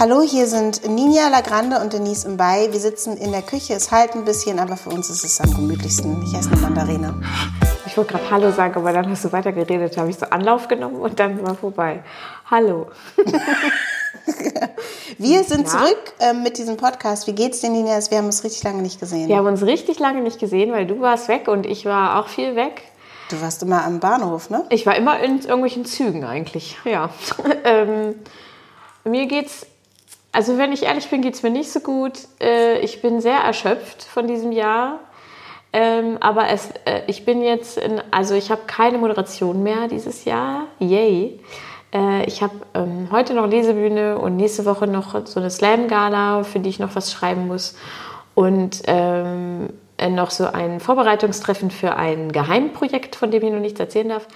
Hallo, hier sind Ninja Lagrande und Denise Mbay. Wir sitzen in der Küche. Es halt ein bisschen, aber für uns ist es am gemütlichsten. Ich esse eine Mandarine. Ich wollte gerade Hallo sagen, aber dann hast du weitergeredet. Da habe ich so Anlauf genommen und dann war vorbei. Hallo. Wir sind ja. zurück äh, mit diesem Podcast. Wie geht's dir, Ninja? Wir haben uns richtig lange nicht gesehen. Wir haben uns richtig lange nicht gesehen, weil du warst weg und ich war auch viel weg. Du warst immer am Bahnhof, ne? Ich war immer in irgendwelchen Zügen eigentlich, ja. ähm, mir geht's, also wenn ich ehrlich bin, geht's mir nicht so gut. Äh, ich bin sehr erschöpft von diesem Jahr. Ähm, aber es, äh, ich bin jetzt, in, also ich habe keine Moderation mehr dieses Jahr. Yay. Äh, ich habe ähm, heute noch Lesebühne und nächste Woche noch so eine Slam-Gala, für die ich noch was schreiben muss. Und ähm, äh, noch so ein Vorbereitungstreffen für ein Geheimprojekt, von dem ich noch nichts erzählen darf.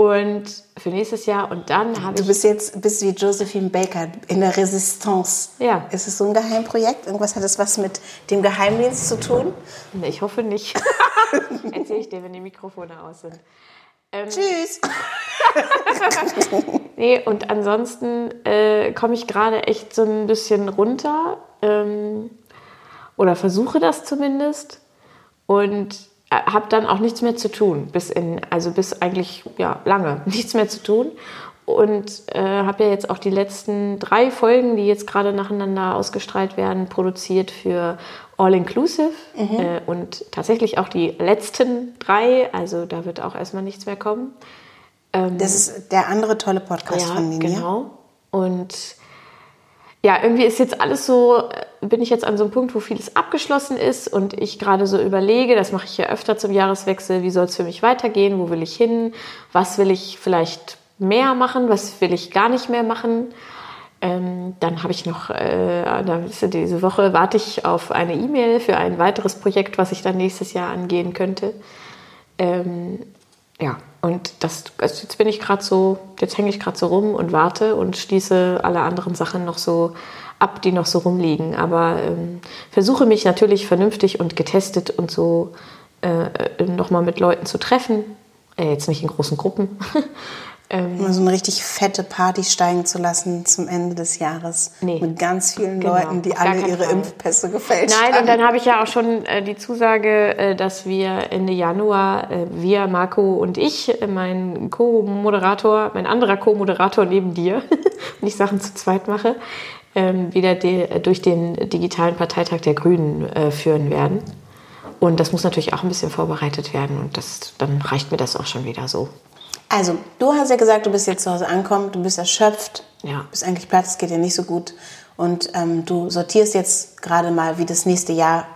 Und für nächstes Jahr und dann habe ich. Du bist jetzt bist wie Josephine Baker in der Resistance. Ja. Ist es so ein Geheimprojekt? Irgendwas hat es was mit dem Geheimdienst zu tun? Nee, ich hoffe nicht. Erzähle ich dir, wenn die Mikrofone aus sind. Ähm, Tschüss. nee, und ansonsten äh, komme ich gerade echt so ein bisschen runter. Ähm, oder versuche das zumindest. Und habe dann auch nichts mehr zu tun, bis in, also bis eigentlich ja, lange nichts mehr zu tun. Und äh, habe ja jetzt auch die letzten drei Folgen, die jetzt gerade nacheinander ausgestrahlt werden, produziert für All Inclusive mhm. äh, und tatsächlich auch die letzten drei. Also da wird auch erstmal nichts mehr kommen. Ähm, das ist der andere tolle Podcast ja, von Nina. Genau. Und ja, irgendwie ist jetzt alles so, äh, bin ich jetzt an so einem Punkt, wo vieles abgeschlossen ist und ich gerade so überlege, das mache ich ja öfter zum Jahreswechsel, wie soll es für mich weitergehen, wo will ich hin, was will ich vielleicht mehr machen, was will ich gar nicht mehr machen. Ähm, dann habe ich noch, äh, diese Woche warte ich auf eine E-Mail für ein weiteres Projekt, was ich dann nächstes Jahr angehen könnte. Ähm, ja, und das, also jetzt bin ich gerade so, jetzt hänge ich gerade so rum und warte und schließe alle anderen Sachen noch so ab, die noch so rumliegen. Aber ähm, versuche mich natürlich vernünftig und getestet und so äh, nochmal mit Leuten zu treffen. Äh, jetzt nicht in großen Gruppen. Ähm, Mal so eine richtig fette Party steigen zu lassen zum Ende des Jahres. Nee. Mit ganz vielen genau, Leuten, die alle ihre Fall. Impfpässe gefälscht Nein, haben. Nein, und dann habe ich ja auch schon äh, die Zusage, äh, dass wir Ende Januar, äh, wir, Marco und ich, äh, mein Co-Moderator, mein anderer Co-Moderator neben dir, und ich Sachen zu zweit mache, wieder de, durch den digitalen Parteitag der Grünen äh, führen werden. Und das muss natürlich auch ein bisschen vorbereitet werden und das, dann reicht mir das auch schon wieder so. Also, du hast ja gesagt, du bist jetzt zu Hause angekommen, du bist erschöpft, ja. bist eigentlich platt, es geht dir nicht so gut. Und ähm, du sortierst jetzt gerade mal, wie das nächste Jahr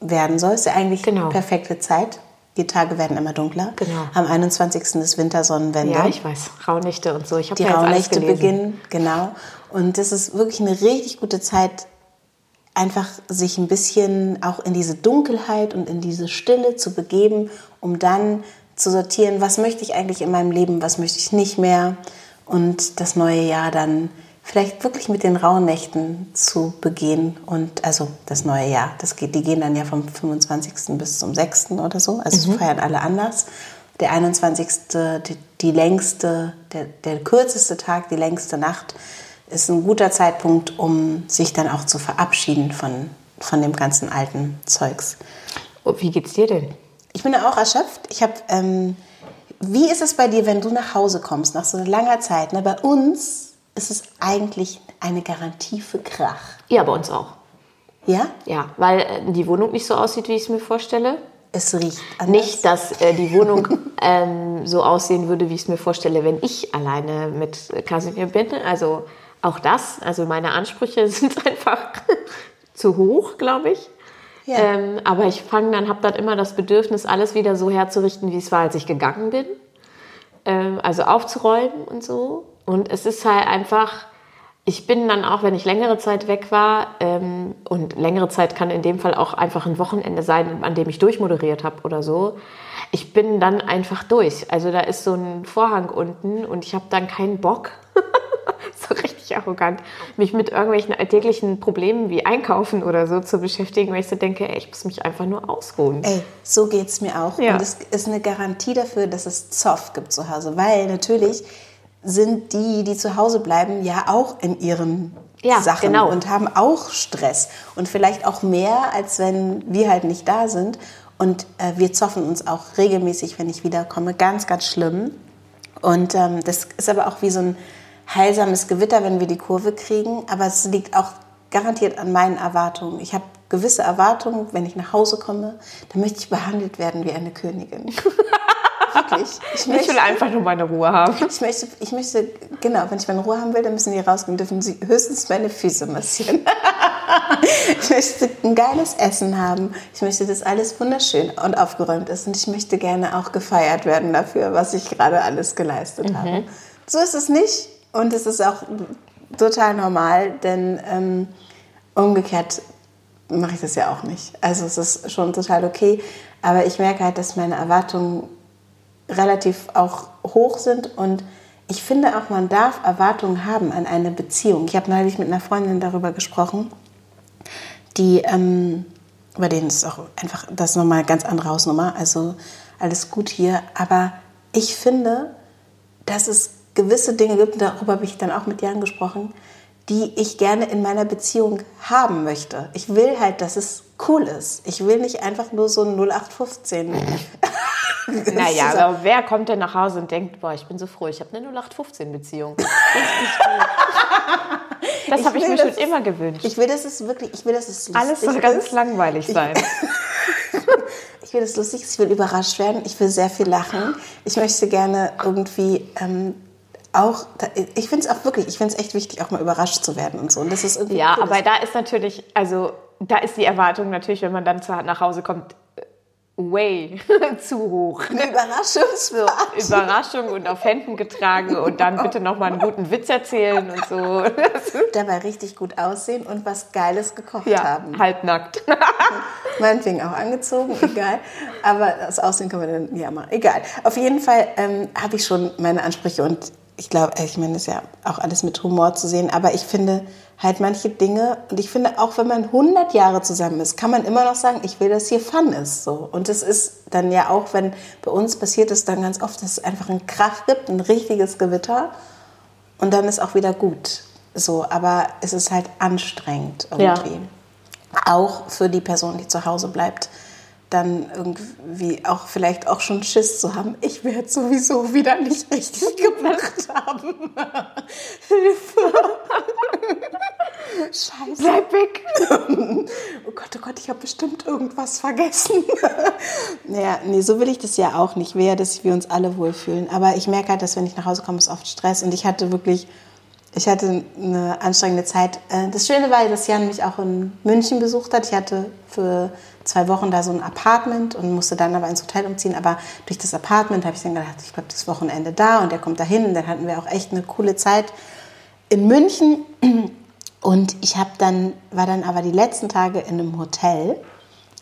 werden soll. Ist ja eigentlich genau. perfekte Zeit. Die Tage werden immer dunkler. Genau. Am 21. ist Wintersonnenwende. Ja, ich weiß. Rauhnächte und so. Ich Die Rauhnächte beginnen, genau. Und das ist wirklich eine richtig gute Zeit, einfach sich ein bisschen auch in diese Dunkelheit und in diese Stille zu begeben, um dann zu sortieren, was möchte ich eigentlich in meinem Leben, was möchte ich nicht mehr und das neue Jahr dann vielleicht wirklich mit den rauen Nächten zu begehen und also das neue Jahr, das geht, die gehen dann ja vom 25. bis zum 6. oder so, also mhm. feiern alle anders. Der 21. Die, die längste, der, der kürzeste Tag, die längste Nacht ist ein guter Zeitpunkt, um sich dann auch zu verabschieden von, von dem ganzen alten Zeugs. Oh, wie geht's dir denn? Ich bin auch erschöpft. Ich habe. Ähm, wie ist es bei dir, wenn du nach Hause kommst nach so langer Zeit? Ne? Bei uns ist es eigentlich eine Garantie für Krach. Ja, bei uns auch. Ja? Ja, weil äh, die Wohnung nicht so aussieht, wie ich es mir vorstelle. Es riecht anders. Nicht, dass äh, die Wohnung ähm, so aussehen würde, wie ich es mir vorstelle, wenn ich alleine mit Kasimir bin. Also auch das. Also meine Ansprüche sind einfach zu hoch, glaube ich. Ja. Ähm, aber ich fange dann, habe dann immer das Bedürfnis, alles wieder so herzurichten, wie es war, als ich gegangen bin. Ähm, also aufzuräumen und so. Und es ist halt einfach, ich bin dann auch, wenn ich längere Zeit weg war, ähm, und längere Zeit kann in dem Fall auch einfach ein Wochenende sein, an dem ich durchmoderiert habe oder so. Ich bin dann einfach durch. Also da ist so ein Vorhang unten und ich habe dann keinen Bock. so richtig arrogant, mich mit irgendwelchen alltäglichen Problemen wie Einkaufen oder so zu beschäftigen, weil ich so denke, ey, ich muss mich einfach nur ausruhen. Ey, so geht es mir auch. Ja. Und es ist eine Garantie dafür, dass es Zoff gibt zu Hause, weil natürlich sind die, die zu Hause bleiben, ja auch in ihren Ja, Sachen genau. und haben auch Stress und vielleicht auch mehr, als wenn wir halt nicht da sind. Und äh, wir zoffen uns auch regelmäßig, wenn ich wiederkomme. Ganz, ganz schlimm. Und ähm, das ist aber auch wie so ein heilsames Gewitter, wenn wir die Kurve kriegen. Aber es liegt auch garantiert an meinen Erwartungen. Ich habe gewisse Erwartungen, wenn ich nach Hause komme, dann möchte ich behandelt werden wie eine Königin. Wirklich. Ich Ich will einfach nur meine Ruhe haben. ich möchte, ich möchte, genau, wenn ich meine Ruhe haben will, dann müssen die rausgehen, dürfen sie höchstens meine Füße massieren. ich möchte ein geiles Essen haben. Ich möchte, dass alles wunderschön und aufgeräumt ist. Und ich möchte gerne auch gefeiert werden dafür, was ich gerade alles geleistet habe. So ist es nicht. Und es ist auch total normal, denn ähm, umgekehrt mache ich das ja auch nicht. Also es ist schon total okay. Aber ich merke halt, dass meine Erwartungen relativ auch hoch sind und ich finde auch, man darf Erwartungen haben an eine Beziehung. Ich habe neulich mit einer Freundin darüber gesprochen, die, ähm, bei denen ist auch einfach, das ist nochmal eine ganz andere Hausnummer, also alles gut hier, aber ich finde, dass es gewisse Dinge gibt, darüber habe ich dann auch mit Jan gesprochen, die ich gerne in meiner Beziehung haben möchte. Ich will halt, dass es cool ist. Ich will nicht einfach nur so ein 0815. Naja, aber wer kommt denn nach Hause und denkt, boah, ich bin so froh, ich habe eine 0815-Beziehung. Richtig gut. Das habe ich mir schon immer gewünscht. Ich will, dass es wirklich, ich will, dass es lustig Alles soll ganz ist. langweilig sein. Ich will, dass es lustig ist. Ich will überrascht werden. Ich will sehr viel lachen. Ich möchte gerne irgendwie ähm, auch, ich finde es auch wirklich, ich finde es echt wichtig, auch mal überrascht zu werden und so. Und das ist irgendwie Ja, cool, aber da ist natürlich, also da ist die Erwartung natürlich, wenn man dann zu, nach Hause kommt, way zu hoch. eine Überraschungsfahrt. Überraschung und auf Händen getragen und dann bitte nochmal einen guten Witz erzählen und so. Dabei richtig gut aussehen und was Geiles gekocht Ja, haben. halbnackt. Meinetwegen auch angezogen, egal. Aber das Aussehen können wir dann ja mal. Egal. Auf jeden Fall ähm, habe ich schon meine Ansprüche und ich glaube, ich meine, das ist ja auch alles mit Humor zu sehen, aber ich finde halt manche Dinge und ich finde auch, wenn man 100 Jahre zusammen ist, kann man immer noch sagen, ich will, dass hier Fun ist. So. Und das ist dann ja auch, wenn bei uns passiert es dann ganz oft, dass es einfach einen Krach gibt, ein richtiges Gewitter und dann ist auch wieder gut. So, aber es ist halt anstrengend Ja. irgendwie auch für die Person, die zu Hause bleibt, dann irgendwie auch vielleicht auch schon Schiss zu haben, ich werde sowieso wieder nicht richtig gemacht haben. Hilfe. Scheiße. Bleib weg. Oh Gott, oh Gott, ich habe bestimmt irgendwas vergessen. naja, nee, so will ich das ja auch nicht. Ich will ja, dass wir uns alle wohlfühlen. Aber ich merke halt, dass wenn ich nach Hause komme, ist oft Stress. Und ich hatte wirklich, ich hatte eine anstrengende Zeit. Äh, Das Schöne war, dass Jan mich auch in München besucht hat. Ich hatte für zwei Wochen da so ein Apartment und musste dann aber ins Hotel umziehen. Aber durch das Apartment habe ich dann gedacht, ich bleibe das Wochenende da und er kommt dahin. Und dann hatten wir auch echt eine coole Zeit in München. Und ich habe dann, war dann aber die letzten Tage in einem Hotel,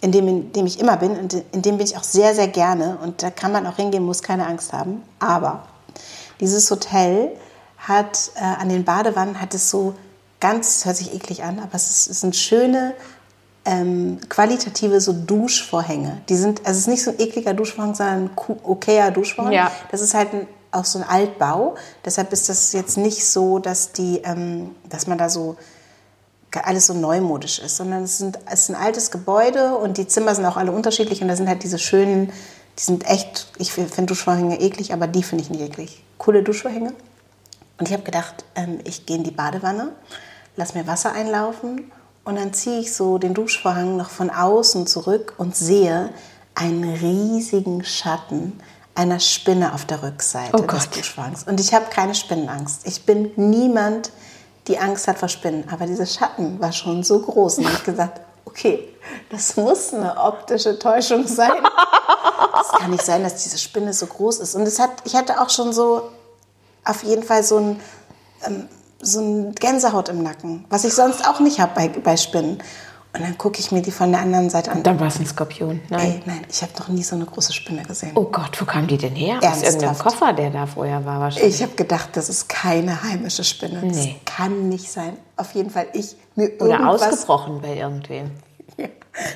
in dem, in dem ich immer bin, und in dem bin ich auch sehr, sehr gerne. Und da kann man auch hingehen, muss keine Angst haben. Aber dieses Hotel hat äh, an den Badewannen hat es so ganz, hört sich eklig an, aber es, ist, es sind schöne ähm, qualitative so Duschvorhänge. Die sind, also es ist nicht so ein ekliger Duschvorhang, sondern ein okayer Duschvorhang. Ja. Das ist halt ein, auch so ein Altbau. Deshalb ist das jetzt nicht so, dass die, ähm, dass man da so alles so neumodisch ist, sondern es, sind, es ist ein altes Gebäude und die Zimmer sind auch alle unterschiedlich und da sind halt diese schönen, die sind echt, ich finde Duschvorhänge eklig, aber die finde ich nicht eklig. Coole Duschvorhänge. Und ich habe gedacht, ähm, ich gehe in die Badewanne, lass mir Wasser einlaufen und dann ziehe ich so den Duschvorhang noch von außen zurück und sehe einen riesigen Schatten einer Spinne auf der Rückseite Oh des. Duschvorhangs. Und ich habe keine Spinnenangst. Ich bin niemand, die Angst hat vor Spinnen. Aber dieser Schatten war schon so groß. Und ich habe gesagt, okay, das muss eine optische Täuschung sein. Das kann nicht sein, dass diese Spinne so groß ist. Und es hat, ich hatte auch schon so auf jeden Fall so ein, ähm, so ein Gänsehaut im Nacken, was ich sonst auch nicht habe bei, bei Spinnen. Und dann gucke ich mir die von der anderen Seite an. Dann war es ein Skorpion. Nein. Ey, nein, ich habe noch nie so eine große Spinne gesehen. Oh Gott, wo kam die denn her? Aus Ernsthaft? irgendeinem Koffer, der da vorher war wahrscheinlich. Ich habe gedacht, das ist keine heimische Spinne. Nee. Das kann nicht sein. Auf jeden Fall ich mir Oder irgendwas ausgebrochen bei irgendwem.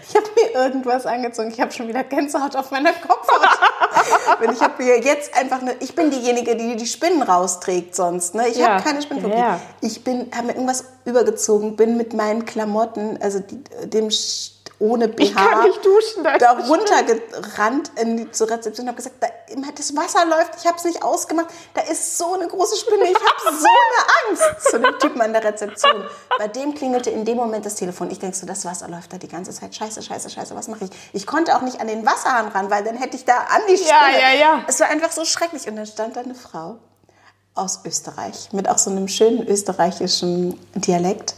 Ich habe mir irgendwas angezogen. Ich habe schon wieder Gänsehaut auf meiner Kopfhaut. Ich habe mir jetzt einfach eine, ich bin diejenige, die die Spinnen rausträgt sonst. Ne? Ich Ja. habe keine Spinnenphobie. Ja. Ich bin, habe mir irgendwas übergezogen, bin mit meinen Klamotten, also die, dem Sch- ohne BH, Ich kann nicht duschen, da da runtergerannt in die, zur Rezeption und habe gesagt, da, das Wasser läuft, ich habe es nicht ausgemacht, da ist so eine große Spinne, ich habe so eine Angst. Zu dem Typen an der Rezeption. Bei dem klingelte in dem Moment das Telefon. Ich denke so, das Wasser läuft da die ganze Zeit. Scheiße, scheiße, scheiße, was mache ich? Ich konnte auch nicht an den Wasserhahn ran, weil dann hätte ich da an die Spinne. Ja, ja, ja. Es war einfach so schrecklich. Und dann stand da eine Frau aus Österreich mit auch so einem schönen österreichischen Dialekt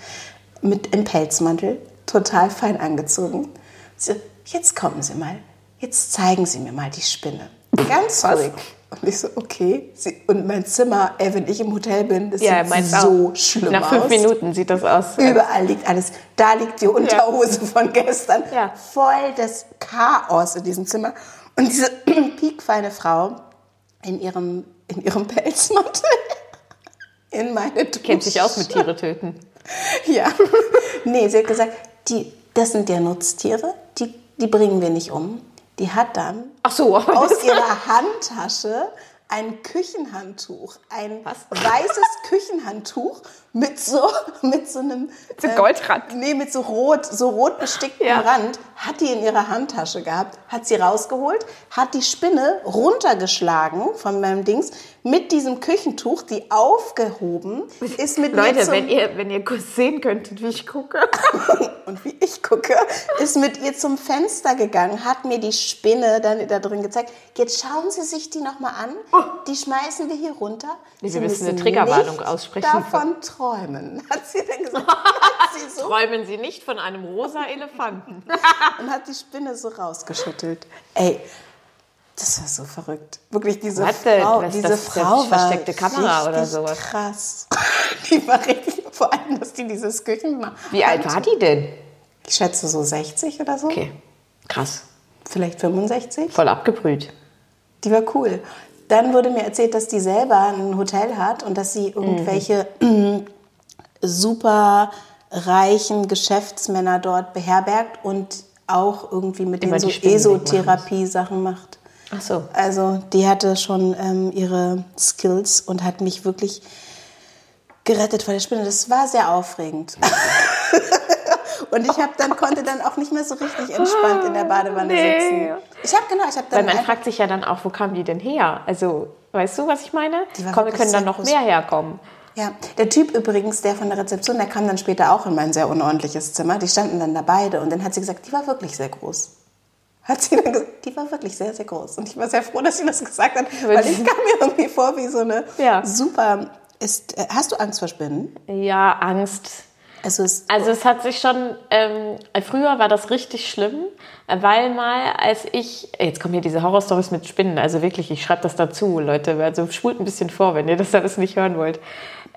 mit im Pelzmantel, total fein angezogen. Sie, jetzt kommen Sie mal, jetzt zeigen Sie mir mal die Spinne. Ganz ruhig. Und ich so, okay. Sie, und mein Zimmer, ey, wenn ich im Hotel bin, das Ja, sieht so auch. schlimm Nach aus. fünf Minuten sieht das aus. Überall liegt alles. Da liegt die Unterhose von gestern. Ja. Voll das Chaos in diesem Zimmer. Und diese piekfeine Frau in ihrem, in ihrem Pelzmantel in meine Dusche. Kennt sich aus mit Tiere töten. Ja. Nee, sie hat gesagt, die, das sind ja Nutztiere, die, die bringen wir nicht um. Die hat dann so. aus ihrer Handtasche ein Küchenhandtuch, ein Was? weißes Küchenhandtuch mit so mit so einem So Goldrand. nee, mit so rot, so rot besticktem Ja. Rand, hat die in ihrer Handtasche gehabt, hat sie rausgeholt, hat die Spinne runtergeschlagen von meinem Dings mit diesem Küchentuch, die aufgehoben, ist mit mir Leute, zum, wenn ihr, wenn ihr kurz sehen könntet, wie ich gucke. und wie ich gucke, ist mit ihr zum Fenster gegangen, hat mir die Spinne dann da drin gezeigt. Jetzt schauen Sie sich die nochmal an. Die schmeißen wir hier runter. Nee, Sie wir müssen eine müssen Triggerwarnung nicht aussprechen. davon träumen, hat sie dann gesagt. Sie so Träumen Sie nicht von einem rosa Elefanten. und hat die Spinne so rausgeschüttelt. Ey, das war so verrückt. Wirklich diese denn? Frau, Was diese das? Das Frau war versteckte Kamera oder sowas? Krass. Die war richtig, vor allem, dass die dieses Küchen Wie alt war die denn? Ich schätze so 60 oder so. Okay, krass. Vielleicht 65. Voll abgebrüht. Die war cool. Dann wurde mir erzählt, dass die selber ein Hotel hat und dass sie irgendwelche super reichen Geschäftsmänner dort beherbergt und auch irgendwie mit Immer denen so. Esotherapie-Sachen macht. Ach so. Also die hatte schon ähm, ihre Skills und hat mich wirklich gerettet vor der Spinne. Das war sehr aufregend. und ich hab dann konnte dann auch nicht mehr so richtig entspannt in der Badewanne Nee. sitzen. Ich habe genau, ich habe Weil dann man einfach- fragt sich ja dann auch, wo kamen die denn her? Also, weißt du, was ich meine? Komm, können dann noch mehr herkommen. Ja, der Typ übrigens, der von der Rezeption, der kam dann später auch in mein sehr unordentliches Zimmer. Die standen dann da beide und dann hat sie gesagt, die war wirklich sehr groß. Hat sie dann gesagt, die war wirklich sehr, sehr groß. Und ich war sehr froh, dass sie das gesagt hat, weil ich kam mir irgendwie vor wie so eine Ja. super. Ist, äh, hast du Angst vor Spinnen? Ja, Angst. Also ist, Also es hat sich schon, ähm, früher war das richtig schlimm, weil mal als ich, jetzt kommen hier diese Horrorstories mit Spinnen, also wirklich, ich schreibe das dazu, Leute, also spult ein bisschen vor, wenn ihr das alles nicht hören wollt.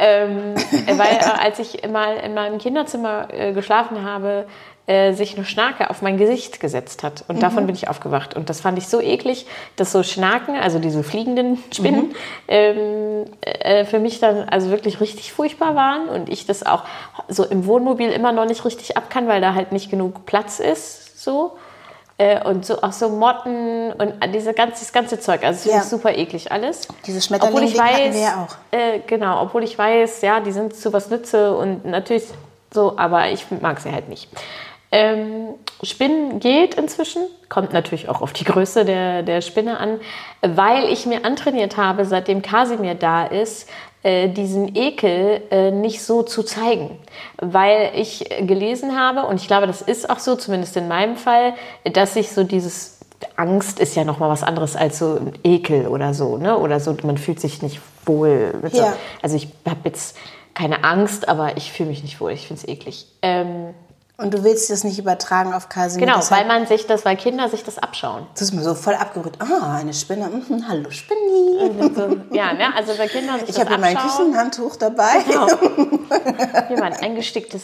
Ähm, weil äh, als ich mal in meinem Kinderzimmer äh, geschlafen habe, äh, sich eine Schnake auf mein Gesicht gesetzt hat. Und davon bin ich aufgewacht. Und das fand ich so eklig, dass so Schnaken, also diese fliegenden Spinnen, ähm, äh, für mich dann also wirklich richtig furchtbar waren. Und ich das auch so im Wohnmobil immer noch nicht richtig ab kann, weil da halt nicht genug Platz ist. So. Äh, Und so auch so Motten und diese ganze, dieses ganze Zeug. Also es Ja. ist super eklig alles. Diese Schmetterlinge, obwohl ich weiß, wir ja auch. Äh, genau, obwohl ich weiß, ja, die sind zu was nütze und natürlich so, aber ich mag sie halt nicht. Ähm, Spinnen geht inzwischen, kommt natürlich auch auf die Größe der, der Spinne an, weil ich mir antrainiert habe, seitdem Kasimir da ist, äh, diesen Ekel äh, nicht so zu zeigen. Weil ich gelesen habe, und ich glaube, das ist auch so, zumindest in meinem Fall, dass sich so dieses Angst ist ja noch mal was anderes als so ein Ekel oder so, ne? Oder so, man fühlt sich nicht wohl. Mit so. Ja. Also ich habe jetzt keine Angst, aber ich fühle mich nicht wohl. Ich finde es eklig. Ähm, und du willst das nicht übertragen auf Kasimir. genau, weil man sich das, weil Kinder sich das abschauen. Das ist mir so voll abgerührt. Ah, eine Spinne. Mhm, hallo Spinni. So, ja, ne? Also weil Kinder sich Ich das habe ja mein abschauen. Küchenhandtuch dabei. Genau. Hier mal ein eingesticktes.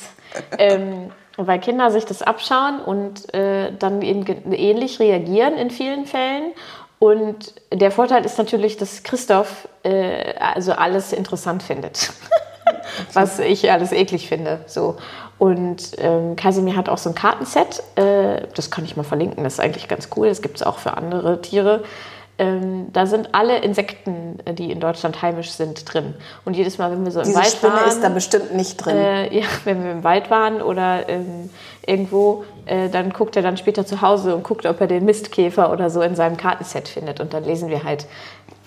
Ähm, weil Kinder sich das abschauen und äh, dann eben ähnlich reagieren in vielen Fällen. Und der Vorteil ist natürlich, dass Christoph äh, also alles interessant findet. was ich alles eklig finde. So. Und ähm, Casimir hat auch so ein Kartenset, äh, das kann ich mal verlinken, das ist eigentlich ganz cool, das gibt es auch für andere Tiere. Ähm, da sind alle Insekten, äh, die in Deutschland heimisch sind, drin. Und jedes Mal, wenn wir so im Diese Wald Spinne waren, ist da bestimmt nicht drin. äh, ja, wenn wir im Wald waren oder ähm, irgendwo, äh, dann guckt er dann später zu Hause und guckt, ob er den Mistkäfer oder so in seinem Kartenset findet. Und dann lesen wir halt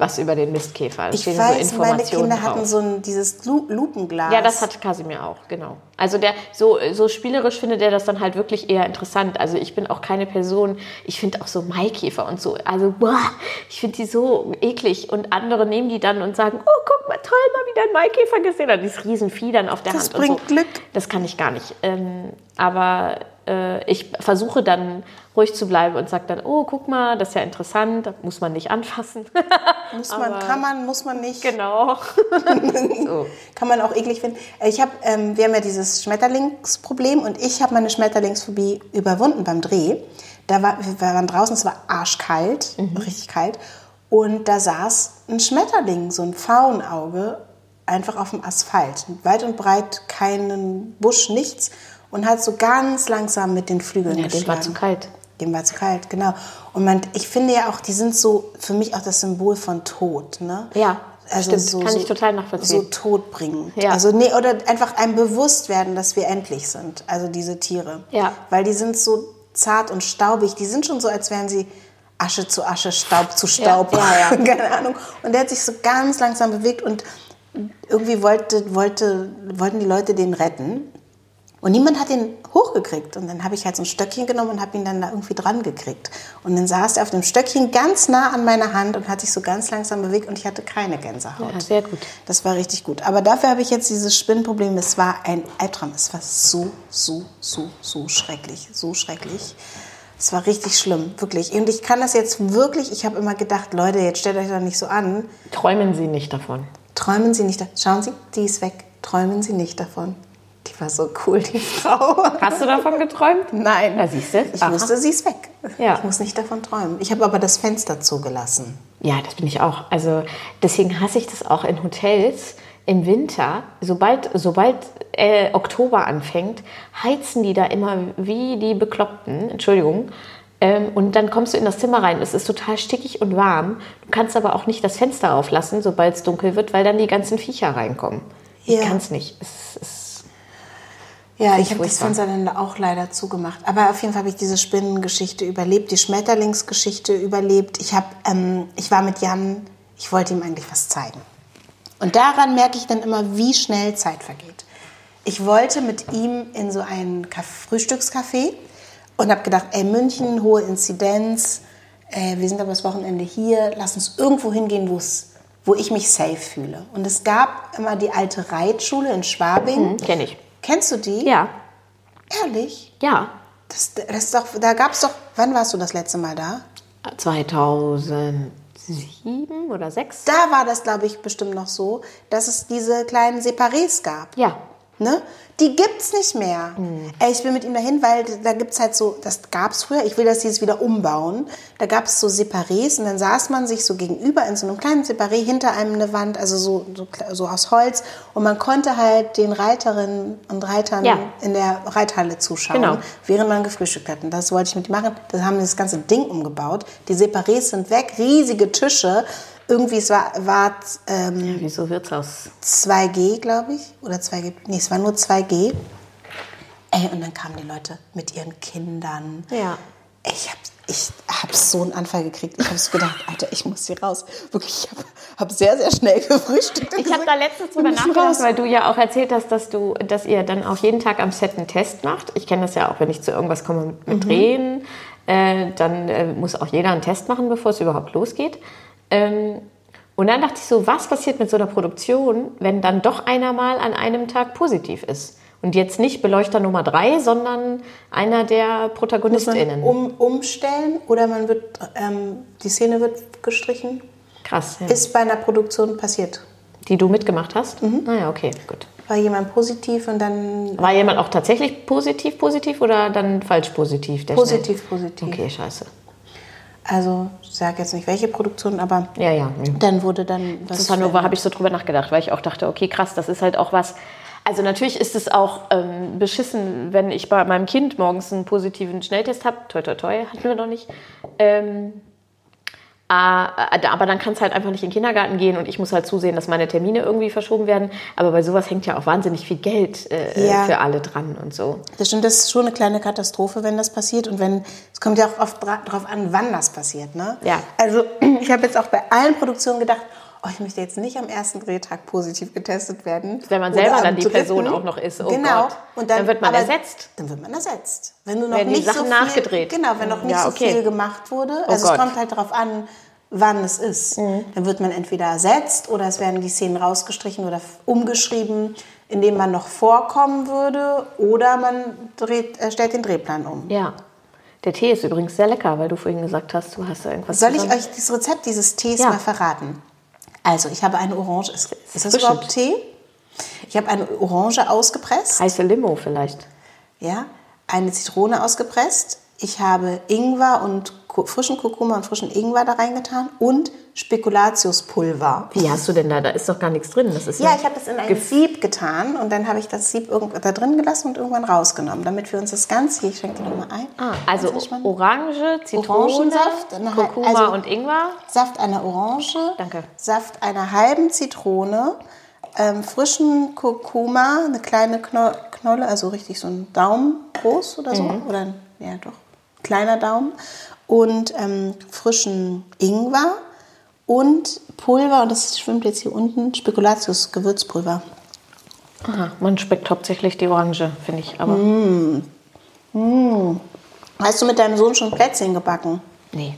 was über den Mistkäfer. Da ich weiß, so meine Kinder hatten drauf. so ein, dieses Lu Lupenglas. Ja, das hat Kasimir auch, genau. Also der so, so spielerisch findet er das dann halt wirklich eher interessant. Also ich bin auch keine Person, ich finde auch so Maikäfer und so, also boah, ich finde die so eklig. Und andere nehmen die dann und sagen, oh, guck mal, toll, mal wieder ein Maikäfer gesehen. Und dieses Riesenvieh dann auf der Das Hand bringt und so. Glück. Das kann ich gar nicht. Ähm, aber äh, ich versuche dann ruhig zu bleiben und sage dann, oh, guck mal, das ist ja interessant, muss man nicht anfassen. Muss man, kann man, muss man nicht. genau. so. Kann man auch eklig finden. Ich habe, ähm, wir haben ja dieses Schmetterlingsproblem und ich habe meine Schmetterlingsphobie überwunden beim Dreh. Da war, wir waren draußen, es war arschkalt, richtig kalt. Und da saß ein Schmetterling, so ein Faunauge, einfach auf dem Asphalt. Weit und breit keinen Busch, nichts. Und hat so ganz langsam mit den Flügeln Ja, dem geschlagen. war zu kalt. Dem war zu kalt, genau. Und man, ich finde ja auch, die sind so für mich auch das Symbol von Tod, ne? Ja, stimmt. Kann ich total nachvollziehen. So Tod bringen. Ja. Also nee, oder einfach ein Bewusstwerden, dass wir endlich sind. Also diese Tiere. Ja. Weil die sind so zart und staubig. Die sind schon so, als wären sie Asche zu Asche, Staub zu Staub. Ja, ja, ja. Keine Ahnung. Und der hat sich so ganz langsam bewegt und irgendwie wollte, wollte, wollten die Leute den retten. Und niemand hat ihn hochgekriegt. Und dann habe ich halt so ein Stöckchen genommen und habe ihn dann da irgendwie dran gekriegt. Und dann saß er auf dem Stöckchen ganz nah an meiner Hand und hat sich so ganz langsam bewegt und ich hatte keine Gänsehaut. Ja, sehr gut. Das war richtig gut. Aber dafür habe ich jetzt dieses Spinnenproblem. Es war ein Albtraum. Es war so, so, so, so schrecklich. So schrecklich. Es war richtig schlimm, wirklich. Und ich kann das jetzt wirklich, ich habe immer gedacht, Leute, jetzt stellt euch doch nicht so an. Träumen Sie nicht davon. Träumen Sie nicht davon. Schauen Sie, die ist weg. Träumen Sie nicht davon. Die war so cool, die Frau. Hast du davon geträumt? Nein. Ja, siehst du? Ich Aha. wusste, sie ist weg. Ja. Ich muss nicht davon träumen. Ich habe aber das Fenster zugelassen. Ja, das bin ich auch. Also deswegen hasse ich das auch in Hotels im Winter. Sobald, sobald äh, Oktober anfängt, heizen die da immer wie die Bekloppten. Entschuldigung. Ähm, und dann kommst du in das Zimmer rein. Es ist total stickig und warm. Du kannst aber auch nicht das Fenster auflassen, sobald es dunkel wird, weil dann die ganzen Viecher reinkommen. Ich Ja. kann es nicht. Es ist Ja, ich habe das. Fenster dann auch leider zugemacht. Aber auf jeden Fall habe ich diese Spinnengeschichte überlebt, die Schmetterlingsgeschichte überlebt. Ich, hab, ähm, ich war mit Jan, ich wollte ihm eigentlich was zeigen. Und daran merke ich dann immer, wie schnell Zeit vergeht. Ich wollte mit ihm in so ein Frühstückscafé und habe gedacht, ey, München, hohe Inzidenz, äh, wir sind aber das Wochenende hier, lass uns irgendwo hingehen, wo es wo ich mich safe fühle. Und es gab immer die alte Reitschule in Schwabing. Mhm, kenn ich. Kennst du die? ja, Ehrlich? ja. Das, das ist doch, da gab es doch, wann warst du das letzte Mal da? 2007 oder 6? Da war das, glaube ich, bestimmt noch so, dass es diese kleinen Separés gab. Ja. Ne? Die gibt's nicht mehr. Hm. Ey, ich bin mit ihm dahin, weil da gibt's halt so, das gab's früher, ich will, dass die es wieder umbauen. Da gab's so Separés und dann saß man sich so gegenüber in so einem kleinen Separé, hinter einem eine Wand, also so, so, so aus Holz. Und man konnte halt den Reiterinnen und Reitern Ja. in der Reithalle zuschauen, Genau. während man gefrühstückt hat. Und das wollte ich mit ihm machen. Da haben wir das ganze Ding umgebaut. Die Separés sind weg, riesige Tische. Irgendwie, es war, war ähm, Wieso wird's aus? 2G, glaube ich. Oder 2G. Nee, es war nur 2G. Ey, und dann kamen die Leute mit ihren Kindern. Ja. Ich habe ich hab so einen Anfall gekriegt. Ich habe so gedacht, Alter, ich muss hier raus. Wirklich, ich habe hab sehr, sehr schnell gefrühstückt. Ich habe da letztens drüber nachgedacht, raus. weil du ja auch erzählt hast, dass du, dass ihr dann auch jeden Tag am Set einen Test macht. Ich kenne das ja auch, wenn ich zu irgendwas komme mit, Mhm. mit Drehen, äh, dann äh, muss auch jeder einen Test machen, bevor es überhaupt losgeht. Ähm, und dann dachte ich so, was passiert mit so einer Produktion, wenn dann doch einer mal an einem Tag positiv ist? Und jetzt nicht Beleuchter Nummer drei, sondern einer der Muss man ProtagonistInnen. um, umstellen oder man wird, ähm, die Szene wird gestrichen. Krass, ja. Ist bei einer Produktion passiert. die du mitgemacht hast? Mhm. Naja, okay, gut. War jemand positiv und dann War jemand auch tatsächlich positiv positiv oder dann falsch positiv? Der positiv, positiv. Schnell? Okay, scheiße. Also ich sage jetzt nicht welche Produktion, aber Ja, ja. nee. dann wurde dann was Das war nur, habe ich so drüber nachgedacht, weil ich auch dachte, okay, krass, das ist halt auch was. Also natürlich ist es auch ähm, beschissen, wenn ich bei meinem Kind morgens einen positiven Schnelltest habe. Toi, toi, toi, hatten wir noch nicht. Ähm, äh, aber dann kann es halt einfach nicht in den Kindergarten gehen und ich muss halt zusehen, dass meine Termine irgendwie verschoben werden. Aber bei sowas hängt ja auch wahnsinnig viel Geld äh, Ja. für alle dran und so. Das stimmt, das ist schon eine kleine Katastrophe, wenn das passiert. Und wenn, es kommt ja auch oft drauf an, wann das passiert. Ne? Ja. Also ich habe jetzt auch bei allen Produktionen gedacht, oh, ich möchte jetzt nicht am ersten Drehtag positiv getestet werden. Wenn man selber dann die dritten. Person auch noch ist, oh genau. Gott. Und dann, Dann wird man ersetzt. Dann wird man ersetzt. Wenn du noch Werden nicht so viel, nachgedreht. Genau, wenn noch nicht Ja, so okay. viel gemacht wurde. Oh Also Gott. es kommt halt darauf an, wann es ist. Mhm. Dann wird man entweder ersetzt oder es werden die Szenen rausgestrichen oder umgeschrieben, in denen man noch vorkommen würde, oder man dreht, äh, stellt den Drehplan um. Ja. Der Tee ist übrigens sehr lecker, weil du vorhin gesagt hast, du hast da irgendwas Soll ich zusammen- euch das Rezept dieses Tees Ja. mal verraten? Also, ich habe eine Orange. Ist, ist das überhaupt Tee? Ich habe eine Orange ausgepresst. Heiße Limo vielleicht. Ja, eine Zitrone ausgepresst. Ich habe Ingwer und frischen Kurkuma und frischen Ingwer da reingetan und Spekulatiuspulver. Wie hast du denn da? Da ist doch gar nichts drin. Das ist Ja, ich habe das in ein Sieb getan und dann habe ich das Sieb da drin gelassen und irgendwann rausgenommen, damit wir uns das Ganze, hier, ich schenke dir nochmal ein. Ah, also. Orange, Zitrone, Orangensaft, na, Kurkuma also- und Ingwer. Saft einer Orange, Danke. Saft einer halben Zitrone, ähm, frischen Kurkuma, eine kleine Kno Knolle, also richtig so ein Daumen groß oder so, Mhm. oder ein, ja doch, kleiner Daumen und ähm, frischen Ingwer und Pulver, und das schwimmt jetzt hier unten, Spekulatius Gewürzpulver. Aha, man schmeckt hauptsächlich die Orange, finde ich. Aber Hast du mit deinem Sohn schon Plätzchen gebacken? nee,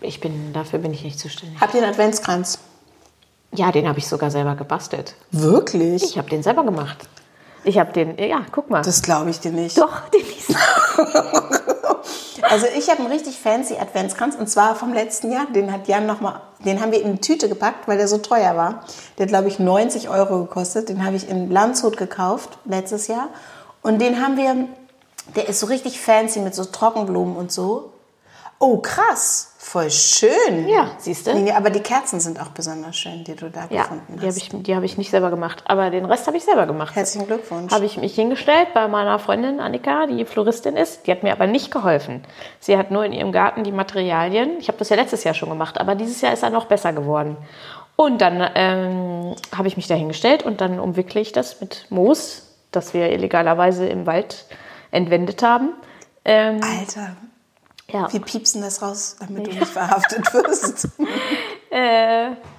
ich bin, dafür bin ich nicht zuständig. Habt ihr einen Adventskranz? Ja, den habe ich sogar selber gebastelt. Wirklich? Ich habe den selber gemacht. Ich habe den, ja, guck mal. Das glaube ich dir nicht. doch, den ist. Also ich habe einen richtig fancy Adventskranz und zwar vom letzten Jahr. Den hat Jan noch mal, den haben wir in eine Tüte gepackt, weil der so teuer war. Der hat glaube ich 90 Euro gekostet. Den habe ich in Landshut gekauft letztes Jahr und den haben wir. Der ist so richtig fancy mit so Trockenblumen und so. Oh krass, voll schön. Ja, siehst du? Nee, aber die Kerzen sind auch besonders schön, die du da Ja, gefunden die hast. habe ich, die hab ich nicht selber gemacht. Aber den Rest habe ich selber gemacht. Herzlichen Glückwunsch. Habe ich mich hingestellt bei meiner Freundin Annika, die Floristin ist. Die hat mir aber nicht geholfen. Sie hat nur in ihrem Garten die Materialien. Ich habe das ja letztes Jahr schon gemacht, aber dieses Jahr ist er noch besser geworden. Und dann ähm, habe ich mich da hingestellt und dann umwickle ich das mit Moos, das wir illegalerweise im Wald entwendet haben. Ähm, Alter, ja. wir piepsen das raus, damit du nicht verhaftet wirst.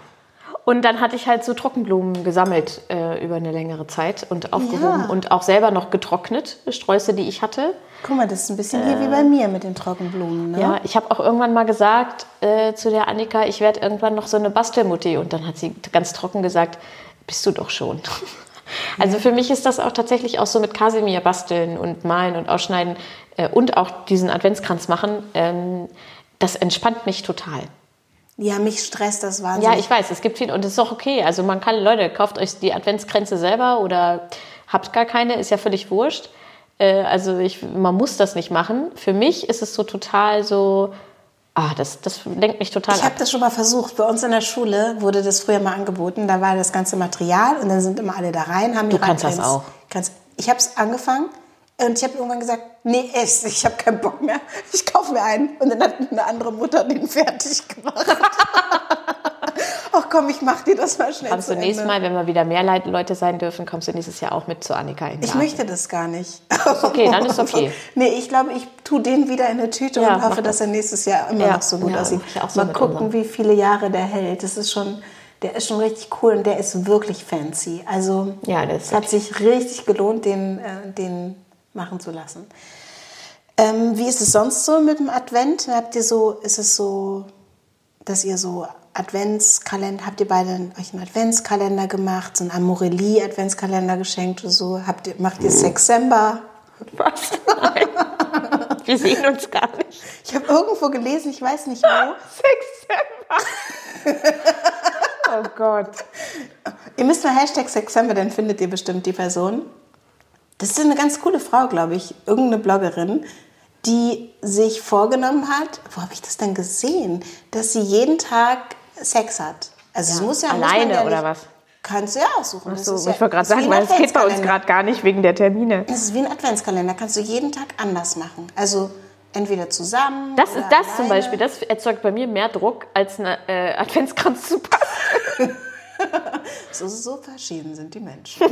Und dann hatte ich halt so Trockenblumen gesammelt äh, über eine längere Zeit und aufgehoben Ja. und auch selber noch getrocknet, Sträuße, die ich hatte. Guck mal, das ist ein bisschen hier wie bei mir mit den Trockenblumen. Ne? Ja, ich habe auch irgendwann mal gesagt äh, zu der Annika, ich werde irgendwann noch so eine Bastelmutti. Und dann hat sie ganz trocken gesagt, bist du doch schon. Also für mich ist das auch tatsächlich auch so mit Kasimir basteln und malen und ausschneiden äh, und auch diesen Adventskranz machen. Ähm, das entspannt mich total. Ja, mich stresst das wahnsinnig. Ja, ich weiß, es gibt viel und es ist auch okay. Also man kann, Leute, kauft euch die Adventskränze selber oder habt gar keine, ist ja völlig wurscht. Äh, also ich, man muss das nicht machen. Für mich ist es so total so, ah, das, das lenkt mich total Ich ab. habe das schon mal versucht. Bei uns in der Schule wurde das früher mal angeboten. Da war das ganze Material und dann sind immer alle da rein. Haben Du kannst das auch. Kannst, ich habe es angefangen und ich habe irgendwann gesagt, nee, ess, ich habe keinen Bock mehr. Ich kaufe mir einen. Und dann hat eine andere Mutter den fertig gemacht. Ach komm, ich mach dir das mal schnell Kommst du nächstes. Mal, wenn wir wieder mehr Leute sein dürfen, kommst du nächstes Jahr auch mit zu Annika in den Ich möchte das gar nicht. okay, dann ist okay. Nee, ich glaube, ich tue den wieder in eine Tüte Ja, und hoffe, dass er nächstes Jahr immer Ja, noch so gut ja, aussieht. so Mal gucken, wie viele Jahre der hält. Das ist schon, der ist schon richtig cool und der ist wirklich fancy. Also Ja, es hat sich richtig gelohnt, den, äh, den machen zu lassen. Ähm, wie ist es sonst so mit dem Advent? Habt ihr so, ist es so, dass ihr so Adventskalender, habt ihr beide euch einen Adventskalender gemacht, so einen Amorelie-Adventskalender geschenkt oder so? Habt ihr, macht ihr Sexember? Was? Nein. wir sehen uns gar nicht. Ich habe irgendwo gelesen, ich weiß nicht wo. Sextember. oh Gott. Ihr müsst mal Hashtag Sexember, dann findet ihr bestimmt die Person. Das ist eine ganz coole Frau, glaube ich. Irgendeine Bloggerin. die sich vorgenommen hat, wo habe ich das denn gesehen, dass sie jeden Tag Sex hat. Also es muss ja muss Alleine ja oder was? Kannst du ja aussuchen. Das So, ist ich ja- wollte gerade ist sagen, weil es geht bei uns gerade gar nicht wegen der Termine. Es ist wie ein Adventskalender, kannst du jeden Tag anders machen. Also entweder zusammen. Das, oder das zum alleine. Beispiel, das erzeugt bei mir mehr Druck, als ein äh, Adventskranz zu passen. So, so verschieden sind die Menschen.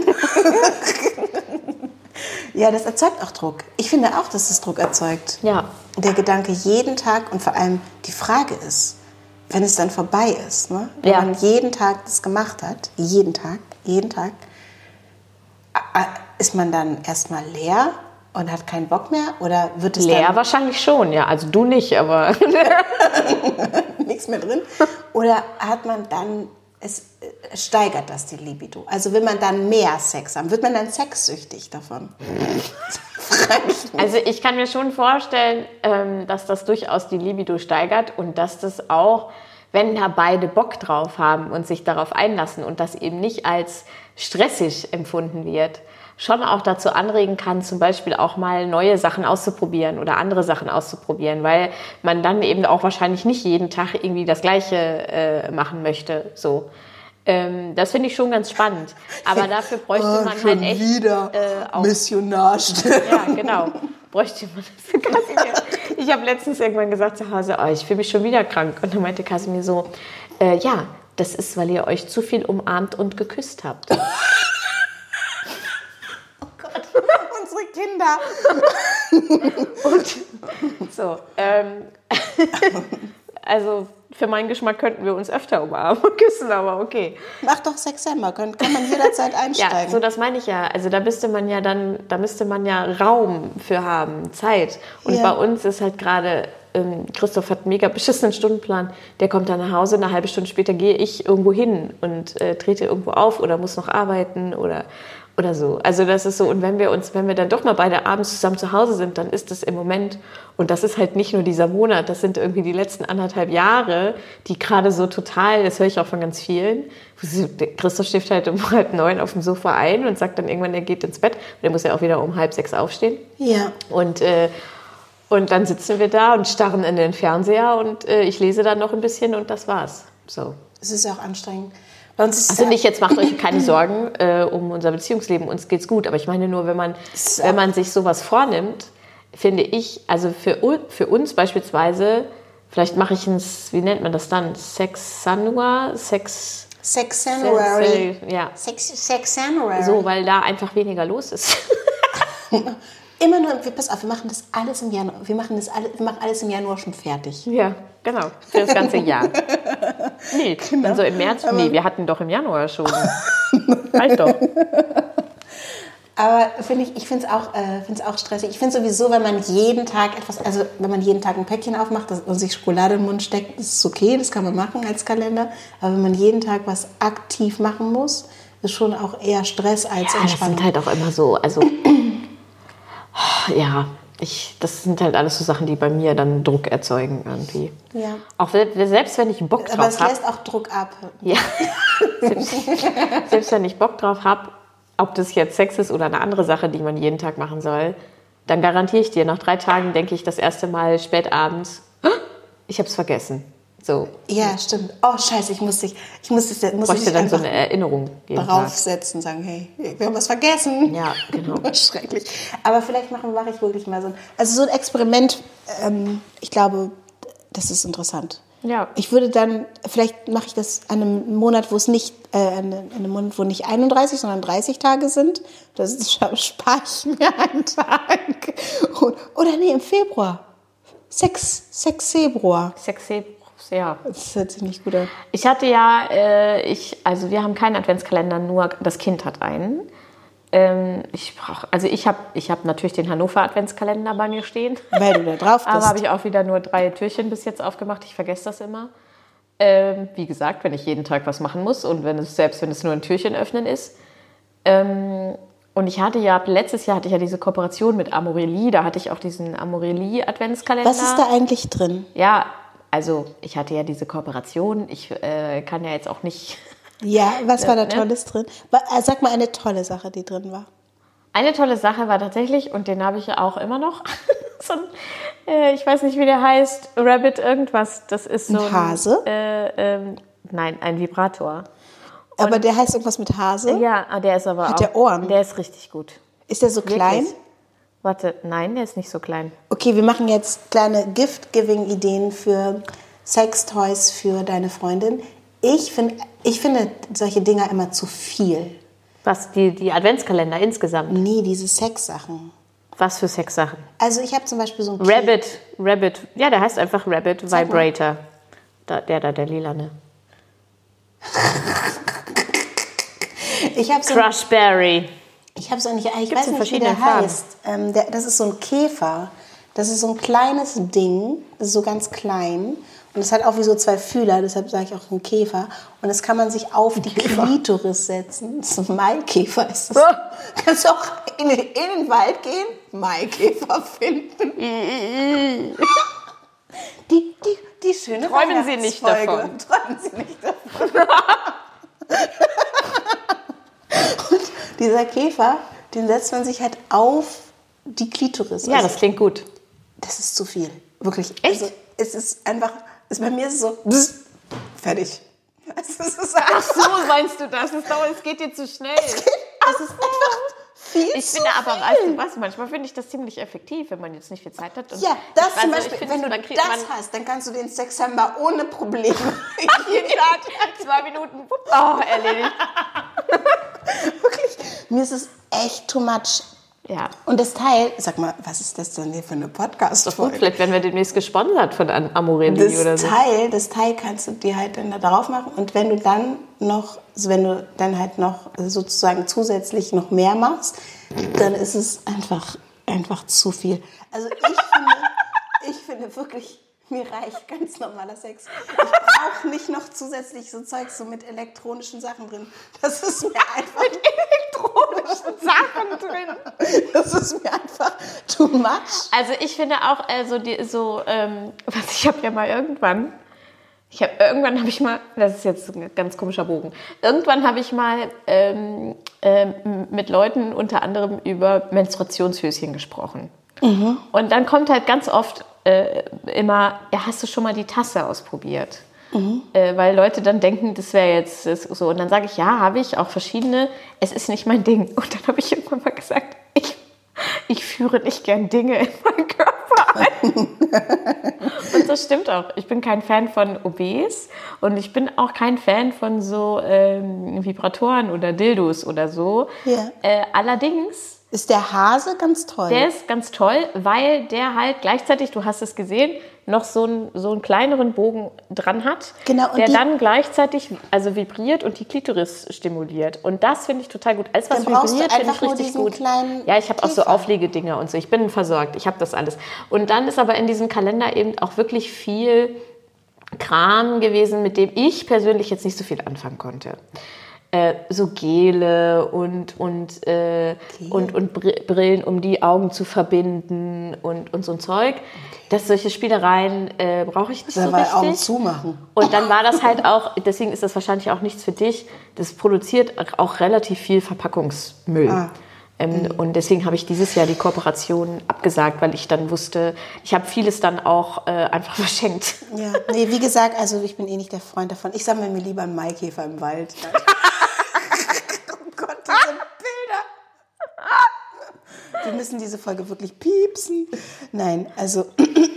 ja, das erzeugt auch Druck. Ich finde auch, dass es Druck erzeugt. Ja. Der Gedanke jeden Tag und vor allem die Frage ist, wenn es dann vorbei ist, ne? wenn Ja. man jeden Tag das gemacht hat, jeden Tag, jeden Tag, ist man dann erstmal leer und hat keinen Bock mehr oder wird es Leer wahrscheinlich schon, ja. Also du nicht, aber nichts mehr drin? Oder hat man dann, es äh, steigert das die Libido? Also will man dann mehr Sex haben? Wird man dann sexsüchtig davon? Also ich kann mir schon vorstellen, ähm, dass das durchaus die Libido steigert und dass das auch, wenn da beide Bock drauf haben und sich darauf einlassen und das eben nicht als stressig empfunden wird, schon auch dazu anregen kann, zum Beispiel auch mal neue Sachen auszuprobieren oder andere Sachen auszuprobieren, weil man dann eben auch wahrscheinlich nicht jeden Tag irgendwie das Gleiche äh, machen möchte. So. Ähm, das finde ich schon ganz spannend. Aber dafür bräuchte Oh, man halt echt wieder äh, auch Missionarstelle. ja, genau. Bräuchte man das. Ich habe letztens irgendwann gesagt zu Hause, oh, ich fühle mich schon wieder krank. Und dann meinte Kasimir so, äh, ja, das ist, weil ihr euch zu viel umarmt und geküsst habt. Unsere Kinder. So, ähm, also für meinen Geschmack könnten wir uns öfter umarmen und küssen, aber okay. Mach doch Sex selber, kann, kann man jederzeit Ja, einsteigen. so das meine ich ja. Also da müsste man ja dann, da müsste man ja Raum für haben, Zeit. Und Ja. bei uns ist halt gerade, ähm, Christoph hat einen mega beschissenen Stundenplan. Der kommt dann nach Hause, eine halbe Stunde später gehe ich irgendwo hin und äh, trete irgendwo auf oder muss noch arbeiten oder oder so. Also das ist so. Und wenn wir uns, wenn wir dann doch mal beide abends zusammen zu Hause sind, dann ist das im Moment und das ist halt nicht nur dieser Monat, das sind irgendwie die letzten anderthalb Jahre, die gerade so total, das höre ich auch von ganz vielen. Christoph schläft halt um halb neun auf dem Sofa ein und sagt dann irgendwann, er geht ins Bett. Und er muss ja auch wieder um halb sechs aufstehen. ja. Und, äh, und dann sitzen wir da und starren in den Fernseher und äh, ich lese dann noch ein bisschen und das war's. So. Es ist ja auch anstrengend. Also nicht jetzt macht euch keine Sorgen äh, um unser Beziehungsleben, uns geht's gut. Aber ich meine nur, wenn man, wenn man sich sowas vornimmt, finde ich, also für, für uns beispielsweise, vielleicht mache ich ein, wie nennt man das dann? Sexanua? Sex. Sex January. Ja. Sex, Sex January. So, weil da einfach weniger los ist. Immer nur, pass auf, wir machen das alles im Januar. Wir machen das alle, wir machen alles im Januar schon fertig. ja, genau. Für das ganze Jahr. Nee, dann so im März. Nee, wir hatten doch im Januar schon. halt doch. Aber finde ich, ich finde es auch, äh, find's auch stressig. Ich finde sowieso, wenn man jeden Tag etwas, also wenn man jeden Tag ein Päckchen aufmacht das- und sich Schokolade im Mund steckt, das ist okay, das kann man machen als Kalender. Aber wenn man jeden Tag was aktiv machen muss, ist schon auch eher Stress als Ja, das Entspannung. sind halt auch immer so, also ja, ich, das sind halt alles so Sachen, die bei mir dann Druck erzeugen irgendwie. ja. Auch se- selbst wenn ich Bock Aber es drauf habe, lässt auch Druck ab. ja, selbst, selbst wenn ich Bock drauf habe, ob das jetzt Sex ist oder eine andere Sache, die man jeden Tag machen soll, dann garantiere ich dir, nach drei Tagen denke ich das erste Mal spät abends, "Ah, ich habe es vergessen. So, Ja, stimmt. Oh, scheiße, ich muss dich, ich muss dich, muss bräuchte dich dann so eine Erinnerung jeden Tag. draufsetzen, sagen, hey, wir haben was vergessen. Ja, genau. Schrecklich. Aber vielleicht machen, mache ich wirklich mal so ein, also so ein Experiment, ähm, ich glaube, das ist interessant. Ja. Ich würde dann, vielleicht mache ich das an einem Monat, wo es nicht, äh, an einem Monat, wo nicht 31, sondern 30 Tage sind. Das spare ich mir einen Tag. Und, oder nee, im Februar. Sex, Sex Februar. Sexy, ja. Das hört sich nicht gut an. Ich hatte ja, äh, ich, also wir haben keinen Adventskalender, nur das Kind hat einen. Ähm, ich brauch, also ich habe ich hab natürlich den Hannover Adventskalender bei mir stehen. Weil du da drauf Aber habe bist. ich auch wieder nur drei Türchen bis jetzt aufgemacht. Ich vergesse das immer. Ähm, wie gesagt, wenn ich jeden Tag was machen muss und wenn es, selbst wenn es nur ein Türchen öffnen ist. Ähm, und ich hatte ja, letztes Jahr hatte ich ja diese Kooperation mit Amorelie, da hatte ich auch diesen Amorelie Adventskalender. Was ist da eigentlich drin? Ja, also ich hatte ja diese Kooperation. Ich äh, kann ja jetzt auch nicht. Ja, was war da ne? Tolles drin? Wa- äh, Sag mal eine tolle Sache, die drin war. Eine tolle Sache war tatsächlich, und den habe ich ja auch immer noch, so ein, äh, ich weiß nicht, wie der heißt, Rabbit irgendwas. Das ist so Ein Hase? Äh, ähm, nein, ein Vibrator. Aber der heißt irgendwas mit Hase? Ja, ah, der ist aber Hat auch. der Ohren? Der ist richtig gut. Ist der so klein? Warte, nein, der ist nicht so klein. Okay, wir machen jetzt kleine Gift-Giving-Ideen für Sextoys für deine Freundin. Ich, find, ich finde solche Dinger immer zu viel. Was, die, die Adventskalender insgesamt? Nee, diese Sexsachen. Was für Sexsachen? Also ich habe zum Beispiel so ein Rabbit, Rabbit, ja, der heißt einfach Rabbit Sag. Vibrator. Da, der da, der lilane. Ich habe so, ein- Crushberry. Ich hab so ein, ich weiß in nicht, wie der Farben. heißt. Ähm, der, das ist so ein Käfer. Das ist so ein kleines Ding. Das ist so ganz klein. Und es hat auch wie so zwei Fühler, deshalb sage ich auch ein Käfer. Und das kann man sich auf die Klitoris setzen. Das ist ein Maikäfer ist das. Oh. Kannst du auch in, den- in den Wald gehen, Maikäfer finden. Die, die, die schöne Träumen Sie nicht davon. Träumen Sie nicht davon. Dieser Käfer, den setzt man sich halt auf die Klitoris. Ja, Also, das klingt gut. das ist zu viel. Wirklich. Echt? Also, es ist einfach, es, bei mir ist es so, bzz, fertig. Es ist einfach, So meinst du das? Es, dauert, es geht dir zu schnell. das ist einfach viel Ich finde aber, weißt du was, manchmal finde ich das ziemlich effektiv, wenn man jetzt nicht viel Zeit hat. Ja, das zum also, ich Beispiel, wenn du das hast, dann kannst du den Sextember ohne Probleme jeden Tag zwei Minuten, oh, erledigt. Wirklich, mir ist es echt too much. Ja, Und das Teil, sag mal, was ist das denn hier für eine Podcast-Folge? vielleicht werden wir demnächst gesponsert von Amorelli oder Das so. Teil, das Teil kannst du dir halt dann da drauf machen und wenn du dann noch, also wenn du dann halt noch sozusagen zusätzlich noch mehr machst, dann ist es einfach, einfach zu viel. Also ich finde, ich finde wirklich, mir reicht ganz normaler Sex. Ich brauche nicht noch zusätzlich so Zeug so mit elektronischen Sachen drin. Das ist mir einfach, elektronischen Sachen drin. das ist mir einfach too much. Also ich finde auch, also die, so, ähm, was ich habe ja mal irgendwann, ich habe irgendwann habe ich mal, das ist jetzt ein ganz komischer Bogen, irgendwann habe ich mal ähm, ähm, mit Leuten unter anderem über Menstruationshöschen gesprochen. Und dann kommt halt ganz oft äh, immer, ja, hast du schon mal die Tasse ausprobiert? Äh, weil Leute dann denken, das wäre jetzt so. Und dann sage ich, ja, habe ich, auch verschiedene. Es ist nicht mein Ding. Und dann habe ich irgendwann mal gesagt, ich, ich führe nicht gern Dinge in meinen Körper ein. und das stimmt auch. Ich bin kein Fan von OBs und ich bin auch kein Fan von so ähm, Vibratoren oder Dildos oder so. Ja. Äh, allerdings Ist der Hase ganz toll? der ist ganz toll, weil der halt gleichzeitig, du hast es gesehen, noch so einen, so einen kleineren Bogen dran hat, Genau, der dann gleichzeitig also vibriert und die Klitoris stimuliert. Und das finde ich total gut. Alles, was vibriert, finde ich richtig gut. Ja, ich habe auch so. Auflegedinger und so. Ich bin versorgt. Ich habe das alles. Und dann ist aber in diesem Kalender eben auch wirklich viel Kram gewesen, mit dem ich persönlich jetzt nicht so viel anfangen konnte. Äh, so Gele und, und, äh, und, und Br- Brillen, um die Augen zu verbinden und, und so ein Zeug. Das, solche Spielereien äh, brauche ich nicht Da so richtig. Augen zumachen. Und dann war das halt auch, deswegen ist das wahrscheinlich auch nichts für dich, das produziert auch relativ viel Verpackungsmüll. Ah. Ähm, Und deswegen habe ich dieses Jahr die Kooperation abgesagt, weil ich dann wusste, ich habe vieles dann auch äh, einfach verschenkt. Ja, nee, wie gesagt, also ich bin eh nicht der Freund davon. Ich sammle mir lieber einen Maikäfer im Wald. oh Gott, diese Bilder. Wir müssen diese Folge wirklich piepsen. Nein, also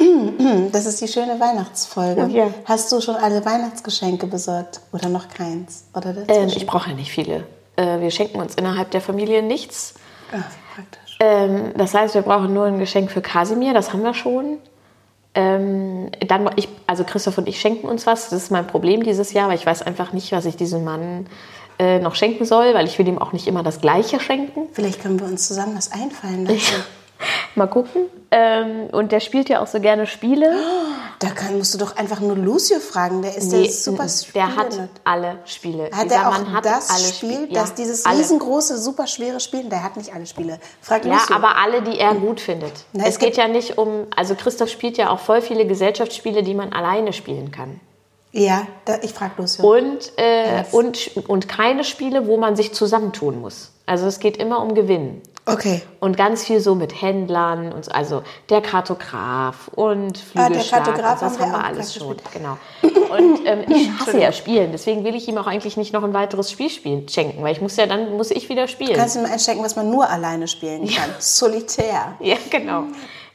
das ist die schöne Weihnachtsfolge. Ja. Hast du schon alle Weihnachtsgeschenke besorgt oder noch keins? Oder Ähm, ich brauche ja nicht viele. Äh, wir schenken uns innerhalb der Familie nichts. Ach, praktisch. Ähm, das heißt, wir brauchen nur ein Geschenk für Kasimir, das haben wir schon. Ähm, dann, ich, also Christoph und ich schenken uns was. Das ist mein Problem dieses Jahr, weil ich weiß einfach nicht, was ich diesem Mann äh, noch schenken soll, weil ich will ihm auch nicht immer das Gleiche schenken. Vielleicht können wir uns zusammen was einfallen lassen. Mal gucken. Ähm, und der spielt ja auch so gerne Spiele. Da kann, musst du doch einfach nur Lucio fragen. Der ist Nee, der super mm, der hat alle Spiele. Hat Dieser er auch Mann hat das alle Spiel, Spiele. das, Ja, dieses alle. riesengroße, super schwere Spiel? Der hat nicht alle Spiele. Frag Ja, Lucio. aber alle, die er gut findet. Na, es es geht ja nicht um, also Christoph spielt ja auch voll viele Gesellschaftsspiele, die man alleine spielen kann. Ja, da, ich frage Lucio. Und, äh, und, und keine Spiele, wo man sich zusammentun muss. Also es geht immer um Gewinn. Okay. Und ganz viel so mit Händlern und so, also der Kartograf und Flügelschlag. Ah, Kartograf und das haben wir alles schon. Genau. Und ähm, ich hasse ja Spielen, deswegen will ich ihm auch eigentlich nicht noch ein weiteres Spiel spielen, schenken, weil ich muss ja dann muss ich wieder spielen. Kannst du mir einstecken, was man nur alleine spielen kann? Solitär. Ja, genau.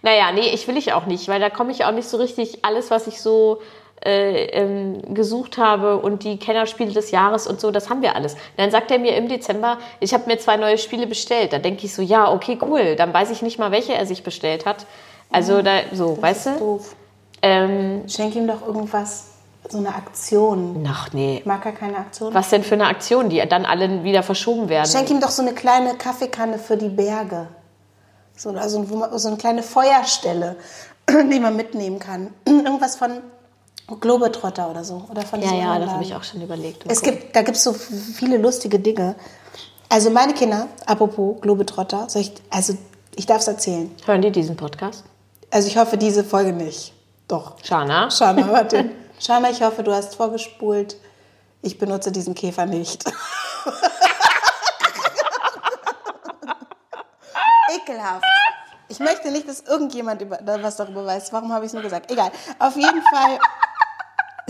Naja, nee, ich will ich auch nicht, weil da komme ich auch nicht so richtig alles, was ich so äh, ähm, gesucht habe und die Kennerspiele des Jahres und so, das haben wir alles. Dann sagt er mir im Dezember, ich habe mir zwei neue Spiele bestellt. Da denke ich so, ja, okay, cool. Dann weiß ich nicht mal, welche er sich bestellt hat. Also da, so, weißt du? Doof. Ähm, Schenk ihm doch irgendwas, so eine Aktion. ach nee. Mag er keine Aktion? Was denn für eine Aktion, die dann alle wieder verschoben werden? Schenk ihm doch so eine kleine Kaffeekanne für die Berge. So, also so eine kleine Feuerstelle, die man mitnehmen kann. Irgendwas von Globetrotter oder so. Oder von ja, ja, das habe ich auch schon überlegt. Es gibt, da gibt es so viele lustige Dinge. Also meine Kinder, apropos Globetrotter, soll ich, also ich darf es erzählen. Hören die diesen Podcast? Also ich hoffe diese Folge nicht. Doch. Shana? Shana, den. Shana, ich hoffe, du hast vorgespult. Ich benutze diesen Käfer nicht. Ekelhaft. Ich möchte nicht, dass irgendjemand über, was darüber weiß. Warum habe ich es nur gesagt? Egal. Auf jeden Fall.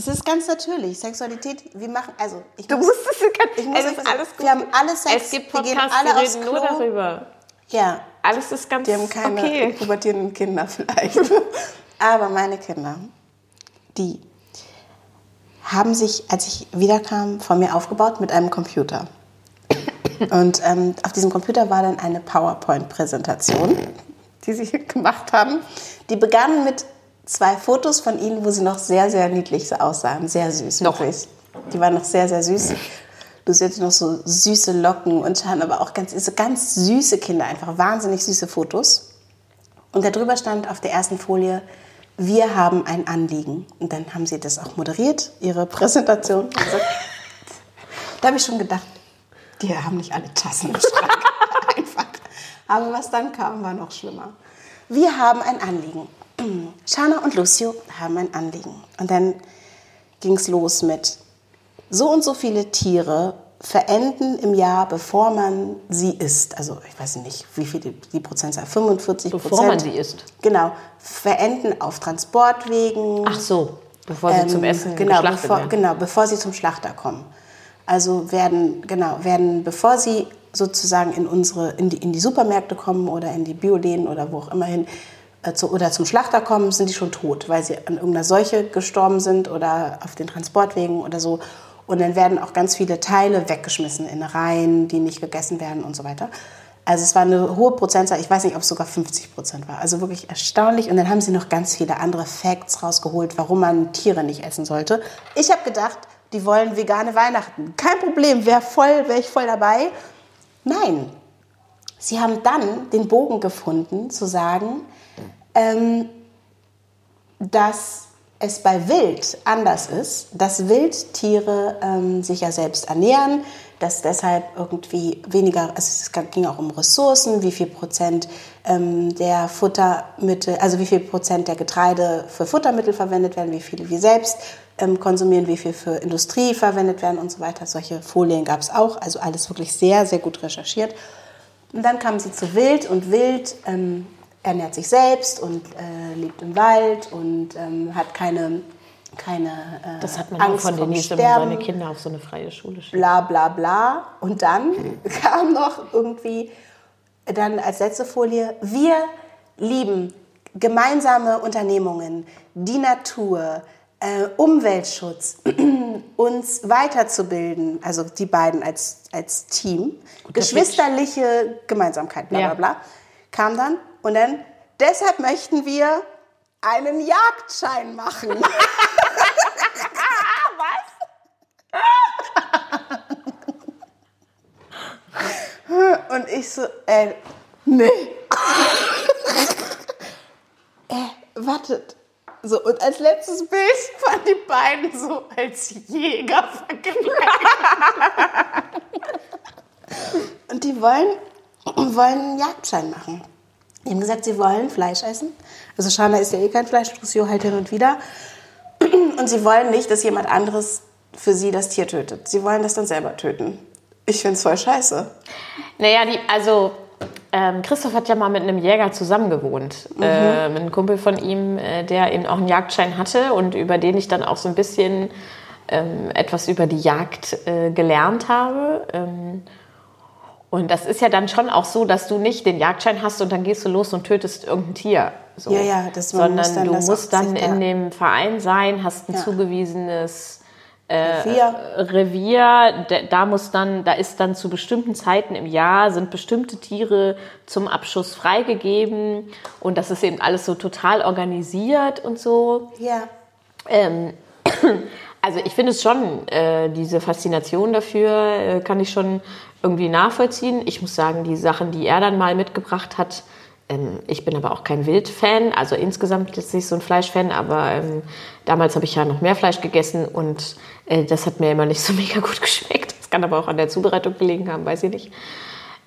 Es ist ganz natürlich. Sexualität, wir machen, also ich Du muss, musst es, ich muss es ist alles gut. wir haben alle Sex, Es gibt wir gehen Podcasts, alle die reden nur darüber. Ja, Alles ist ganz die haben keine okay. pubertierenden Kinder vielleicht. Aber meine Kinder, die haben sich, als ich wiederkam, von mir aufgebaut mit einem Computer. Und ähm, auf diesem Computer war dann eine PowerPoint-Präsentation, die sie gemacht haben. Die begann mit zwei Fotos von ihnen, wo sie noch sehr, sehr niedlich aussahen. Sehr süß. Noch. Wirklich. Die waren noch sehr, sehr süß. Du siehst noch so süße Locken und Schatten, aber auch ganz, so ganz süße Kinder, einfach wahnsinnig süße Fotos. Und darüber stand auf der ersten Folie, wir haben ein Anliegen. Und dann haben sie das auch moderiert, ihre Präsentation. Also, da habe ich schon gedacht, die haben nicht alle Tassen im Schrank. Einfach. Aber was dann kam, war noch schlimmer. Wir haben ein Anliegen. Shana und Lucio haben ein Anliegen. Und dann ging es los mit so und so viele Tiere verenden im Jahr, bevor man sie isst. Also ich weiß nicht, wie viel die, die Prozentzahl, 45 Prozent. Bevor man sie isst. Genau. Verenden auf Transportwegen. Ach so, bevor sie zum Ähm, Essen genau, geschlachtet bevor, werden. genau, bevor sie zum Schlachter kommen. Also werden, genau, werden, bevor sie sozusagen in unsere, in die, in die Supermärkte kommen oder in die Bioläden oder wo auch immer hin, zu, oder zum Schlachter kommen, sind die schon tot, weil sie an irgendeiner Seuche gestorben sind oder auf den Transportwegen oder so. Und dann werden auch ganz viele Teile weggeschmissen in Reihen, die nicht gegessen werden und so weiter. Also es war eine hohe Prozentzahl, ich weiß nicht, ob es sogar 50 Prozent war. Also wirklich erstaunlich. Und dann haben sie noch ganz viele andere Facts rausgeholt, warum man Tiere nicht essen sollte. Ich habe gedacht, die wollen vegane Weihnachten. Kein Problem, wäre voll, wäre ich voll dabei. Nein, sie haben dann den Bogen gefunden, zu sagen, ähm, dass es bei Wild anders ist, dass Wildtiere ähm, sich ja selbst ernähren, dass deshalb irgendwie weniger, also es ging auch um Ressourcen, wie viel Prozent ähm, der Futtermittel, also wie viel Prozent der Getreide für Futtermittel verwendet werden, wie viel wir selbst ähm, konsumieren, wie viel für Industrie verwendet werden und so weiter. Solche Folien gab es auch, also alles wirklich sehr, sehr gut recherchiert. Und dann kamen sie zu Wild und Wild ähm, ernährt sich selbst und äh, lebt im Wald und ähm, hat keine, keine äh, Das hat man auch Angst von vom Denise, wenn man seine Kinder auf so eine freie Schule schickt. bla bla bla. Und dann kam noch irgendwie dann als letzte Folie, wir lieben gemeinsame Unternehmungen, die Natur, äh, Umweltschutz, uns weiterzubilden, also die beiden als, als Team, geschwisterliche Gemeinsamkeit, bla bla Ja. bla, kam dann und dann, deshalb möchten wir einen Jagdschein machen. Und ich so, äh, nee. äh, wartet. So, und als letztes Bild waren die beiden so als Jäger verkleidet. und die wollen, wollen einen Jagdschein machen. Die haben gesagt, sie wollen Fleisch essen. Also Shana ist ja eh kein Fleisch, Lucio halt hin und wieder. Und sie wollen nicht, dass jemand anderes für sie das Tier tötet. Sie wollen das dann selber töten. Ich finde es voll scheiße. Naja, die, also ähm, Christoph hat ja mal mit einem Jäger zusammengewohnt. Mhm. Äh, mit einem Kumpel von ihm, äh, der eben auch einen Jagdschein hatte und über den ich dann auch so ein bisschen ähm, etwas über die Jagd äh, gelernt habe. Ähm, und das ist ja dann schon auch so, dass du nicht den Jagdschein hast und dann gehst du los und tötest irgendein Tier. So. Ja, ja, das Sondern muss dann, du musst dann in dem Verein sein, hast ein ja. zugewiesenes äh, Revier. Revier. Da muss dann, da ist dann zu bestimmten Zeiten im Jahr sind bestimmte Tiere zum Abschuss freigegeben und das ist eben alles so total organisiert und so. Ja. Ähm, also ich finde es schon, äh, diese Faszination dafür äh, kann ich schon irgendwie nachvollziehen. Ich muss sagen, die Sachen, die er dann mal mitgebracht hat, ähm, ich bin aber auch kein Wildfan, also insgesamt jetzt nicht so ein Fleischfan, aber ähm, damals habe ich ja noch mehr Fleisch gegessen und äh, das hat mir immer nicht so mega gut geschmeckt. Das kann aber auch an der Zubereitung gelegen haben, weiß ich nicht.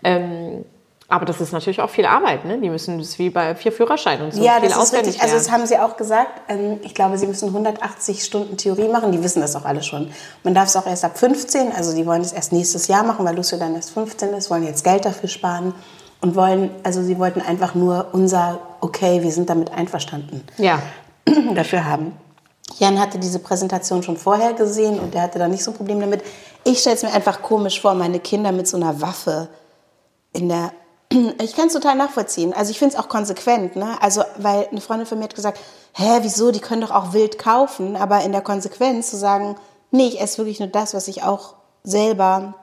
Ähm, aber das ist natürlich auch viel Arbeit, ne? Die müssen das wie bei vier Führerscheinen und so ja, viel das ist richtig. Also das haben sie auch gesagt. Ähm, ich glaube, sie müssen 180 Stunden Theorie machen. Die wissen das auch alle schon. Man darf es auch erst ab 15. Also die wollen es erst nächstes Jahr machen, weil Lucio dann erst 15 ist. Wollen jetzt Geld dafür sparen und wollen. Also sie wollten einfach nur unser Okay, wir sind damit einverstanden. Ja. dafür haben. Jan hatte diese Präsentation schon vorher gesehen und der hatte da nicht so ein Problem damit. Ich stelle es mir einfach komisch vor, meine Kinder mit so einer Waffe in der ich kann es total nachvollziehen. Also ich finde es auch konsequent, ne? Also weil eine Freundin von mir hat gesagt, hä, wieso? Die können doch auch wild kaufen, aber in der Konsequenz zu sagen, nee, ich esse wirklich nur das, was ich auch selber,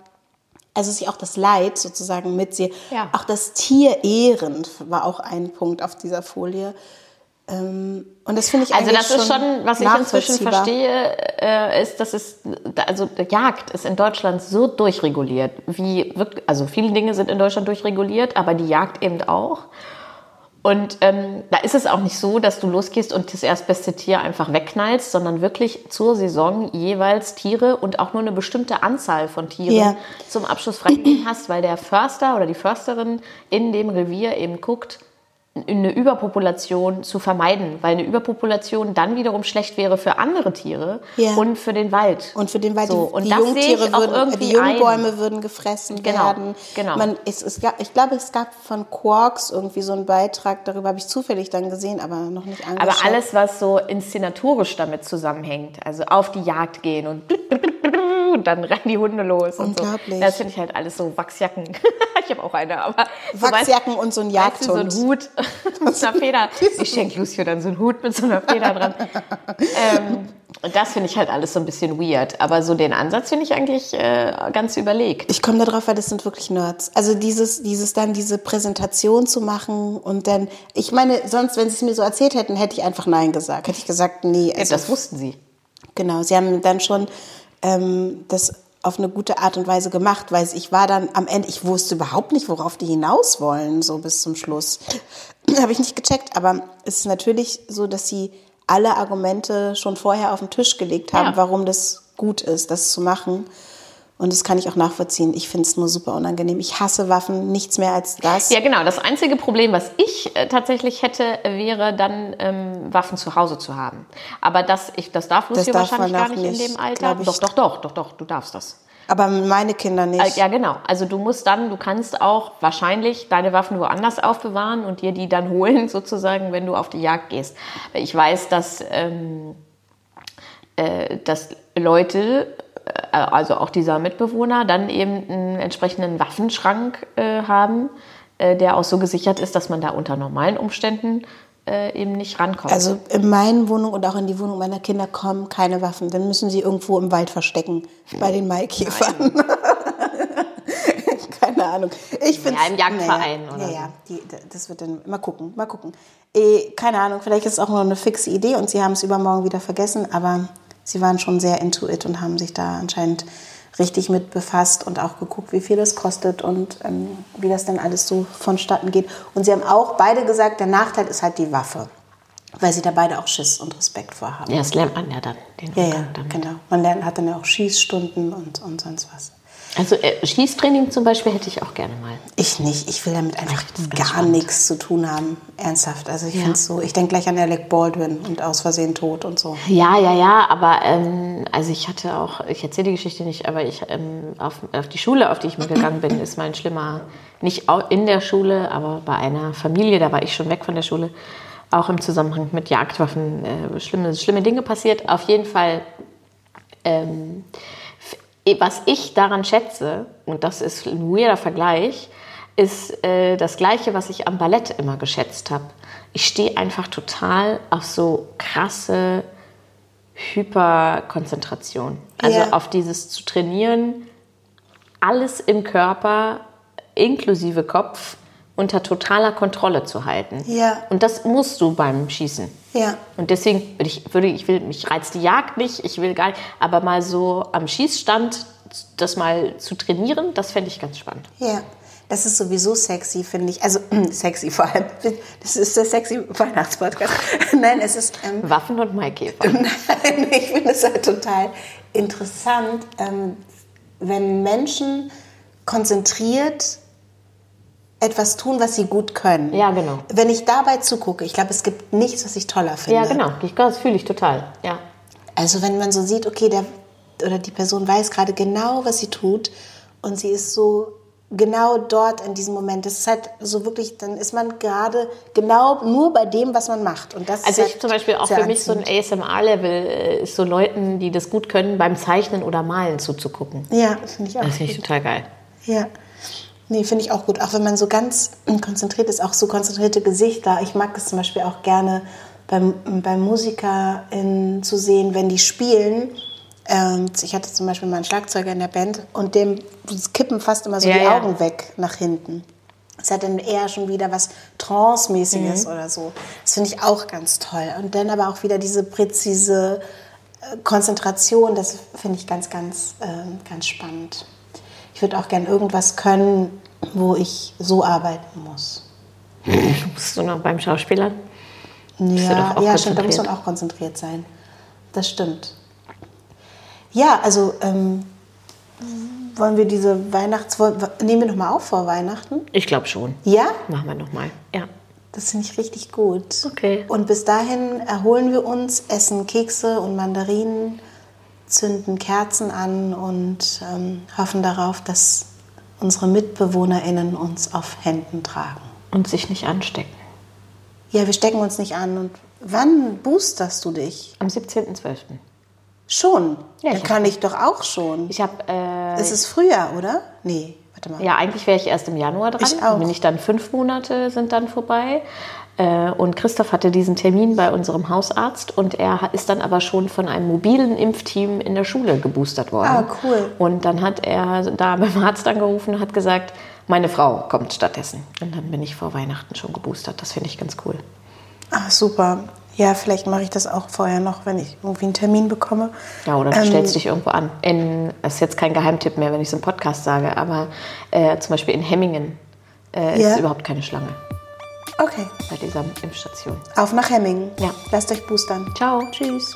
also sich auch das Leid sozusagen mitsehe. Ja. Auch das Tier ehrend war auch ein Punkt auf dieser Folie. Ähm, und das finde ich Also das ist schon, was ich inzwischen verstehe, äh, ist, dass es, also Jagd ist in Deutschland so durchreguliert, wie wirklich, also viele Dinge sind in Deutschland durchreguliert, aber die Jagd eben auch. Und ähm, da ist es auch nicht so, dass du losgehst und das erstbeste Tier einfach wegknallst, sondern wirklich zur Saison jeweils Tiere und auch nur eine bestimmte Anzahl von Tieren ja. zum Abschluss freigegeben hast, weil der Förster oder die Försterin in dem Revier eben guckt, eine Überpopulation zu vermeiden, weil eine Überpopulation dann wiederum schlecht wäre für andere Tiere ja. und für den Wald. Und für den Wald. So, und die Jungtiere würden, die Jungbäume ein. würden gefressen genau, werden. Genau. Man, es, es gab, ich glaube, es gab von Quarks irgendwie so einen Beitrag, darüber habe ich zufällig dann gesehen, aber noch nicht angeschaut. Aber alles, was so inszenatorisch damit zusammenhängt, also auf die Jagd gehen und und dann rennen die Hunde los und so. Das finde ich halt alles so Wachsjacken. ich habe auch eine, aber Wachsjacken so, weißt, und so ein Jagdhund. Weißt du, so ein Hut mit einer Feder. Ich schenke Lucio dann so einen Hut mit so einer Feder dran. ähm, und das finde ich halt alles so ein bisschen weird. Aber so den Ansatz finde ich eigentlich äh, ganz überlegt. Ich komme darauf, weil das sind wirklich Nerds. Also dieses, dieses dann diese Präsentation zu machen und dann, ich meine, sonst, wenn sie es mir so erzählt hätten, hätte ich einfach Nein gesagt. Hätte ich gesagt, nee. Also, ja, das wussten sie. Genau, sie haben dann schon ähm, das auf eine gute Art und Weise gemacht, weil ich war dann am Ende, ich wusste überhaupt nicht, worauf die hinaus wollen, so bis zum Schluss. Habe ich nicht gecheckt, aber es ist natürlich so, dass sie alle Argumente schon vorher auf den Tisch gelegt haben, ja. warum das gut ist, das zu machen. Und das kann ich auch nachvollziehen. Ich finde es nur super unangenehm. Ich hasse Waffen, nichts mehr als das. Ja, genau. Das einzige Problem, was ich äh, tatsächlich hätte, wäre dann ähm, Waffen zu Hause zu haben. Aber das, ich, das darf darf wahrscheinlich gar nicht, nicht in dem Alter. Doch, doch, doch, doch, doch, du darfst das. Aber meine Kinder nicht. Äh, ja, genau. Also du musst dann, du kannst auch wahrscheinlich deine Waffen woanders aufbewahren und dir die dann holen, sozusagen, wenn du auf die Jagd gehst. Ich weiß, dass, ähm, äh, dass Leute also auch dieser Mitbewohner, dann eben einen entsprechenden Waffenschrank äh, haben, äh, der auch so gesichert ist, dass man da unter normalen Umständen äh, eben nicht rankommt. Also in meinen Wohnungen und auch in die Wohnung meiner Kinder kommen keine Waffen. Dann müssen sie irgendwo im Wald verstecken, bei den Maikäfern. keine Ahnung. Ich finde ja, im Jagdverein naja, oder? Ja, ja, die, das wird dann mal gucken, mal gucken. Eh, keine Ahnung, vielleicht ist es auch nur eine fixe Idee und sie haben es übermorgen wieder vergessen, aber sie waren schon sehr into it und haben sich da anscheinend richtig mit befasst und auch geguckt, wie viel das kostet und ähm, wie das dann alles so vonstatten geht. Und sie haben auch beide gesagt, der Nachteil ist halt die Waffe, weil sie da beide auch Schiss und Respekt vorhaben. Ja, das lernt man ja dann. ja, ja, damit. genau. Man lernt, hat dann ja auch Schießstunden und, und sonst was. Also äh, Schießtraining zum Beispiel hätte ich auch gerne mal. Ich nicht. Ich will damit einfach gar nichts zu tun haben. Ernsthaft. Also ich Ja. finde so, ich denke gleich an Alec Baldwin und aus Versehen tot und so. Ja, ja, ja, aber ähm, also ich hatte auch, ich erzähle die Geschichte nicht, aber ich ähm, auf, auf die Schule, auf die ich mal gegangen bin, ist mein schlimmer, nicht in der Schule, aber bei einer Familie, da war ich schon weg von der Schule, auch im Zusammenhang mit Jagdwaffen äh, schlimme, schlimme Dinge passiert. Auf jeden Fall, ähm, was ich daran schätze, und das ist ein weirder Vergleich, ist äh, das Gleiche, was ich am Ballett immer geschätzt habe. Ich stehe einfach total auf so krasse Hyperkonzentration. Also Ja. auf dieses zu trainieren, alles im Körper, inklusive Kopf, unter totaler Kontrolle zu halten. Ja. Und das musst du beim Schießen. Ja. Und deswegen würde ich, würde, ich will, mich reizt die Jagd nicht, ich will gar nicht, aber mal so am Schießstand das mal zu trainieren, das fände ich ganz spannend. Ja. Das ist sowieso sexy, finde ich. Also sexy vor allem. Das ist der sexy Weihnachtspodcast. Nein, es ist. Ähm, Waffen und Maikäfer. Nein, ich finde es halt total interessant, ähm, wenn Menschen konzentriert etwas tun, was sie gut können. Ja, genau. Wenn ich dabei zugucke, ich glaube, es gibt nichts, was ich toller finde. Ja, genau, ich- das fühle ich total. Ja. Also wenn man so sieht, okay, der oder die Person weiß gerade genau, was sie tut und sie ist so genau dort in diesem Moment. Das ist halt so wirklich, dann ist man gerade genau nur bei dem, was man macht. Und das Also ich halt zum Beispiel auch für mich so ein. ASMR-Level äh, ist so Leuten, die das gut können, beim Zeichnen oder Malen zuzugucken. Ja, finde ich auch. Das finde ich total geil. Ja. Nee, finde ich auch gut. Auch wenn man so ganz konzentriert ist, auch so konzentrierte Gesichter. Ich mag es zum Beispiel auch gerne beim, bei MusikerInnen zu sehen, wenn die spielen. Ähm, ich hatte zum Beispiel mal einen Schlagzeuger in der Band und dem kippen fast immer so Ja, die ja. Augen weg nach hinten. Es hat dann eher schon wieder was Trance-mäßiges oder so. Das finde ich auch ganz toll. Und dann aber auch wieder diese präzise äh, Konzentration, das finde ich ganz, ganz, ähm, ganz spannend. Ich würde auch gern irgendwas können, wo ich so arbeiten muss. Bist du noch beim Schauspielern? Ja, ja stimmt, da muss man auch konzentriert sein. Das stimmt. Ja, also ähm, wollen wir diese Weihnachts... Nehmen wir nochmal auf vor Weihnachten? Ich glaube schon. Ja? Machen wir nochmal. Ja. Das finde ich richtig gut. Okay. Und bis dahin erholen wir uns, essen Kekse und Mandarinen, zünden Kerzen an und ähm, hoffen darauf, dass unsere MitbewohnerInnen uns auf Händen tragen. Und sich nicht anstecken. Ja, wir stecken uns nicht an. Und wann boosterst du dich? Am 17.12. Schon. Ja, Dann kann ich doch auch schon. Ich habe, äh, Es ist Frühjahr, oder? Nee, warte mal. ja, eigentlich wäre ich erst im Januar dran. Ich auch. Bin ich dann fünf Monate sind dann vorbei. Äh, Und Christoph hatte diesen Termin bei unserem Hausarzt und er ist dann aber schon von einem mobilen Impfteam in der Schule geboostert worden. Ah, cool. Und dann hat er da beim Arzt angerufen und hat gesagt, meine Frau kommt stattdessen. Und dann bin ich vor Weihnachten schon geboostert. Das finde ich ganz cool. Ah, super. Ja, vielleicht mache ich das auch vorher noch, wenn ich irgendwie einen Termin bekomme. Ja, oder du Ähm, stellst dich irgendwo an. In, das ist jetzt kein Geheimtipp mehr, wenn ich es im Podcast sage, aber äh, zum Beispiel in Hemmingen äh, Ja. ist überhaupt keine Schlange Okay. bei dieser Impfstation. Auf nach Hemmingen. Ja. Lasst euch boostern. Ciao. Tschüss.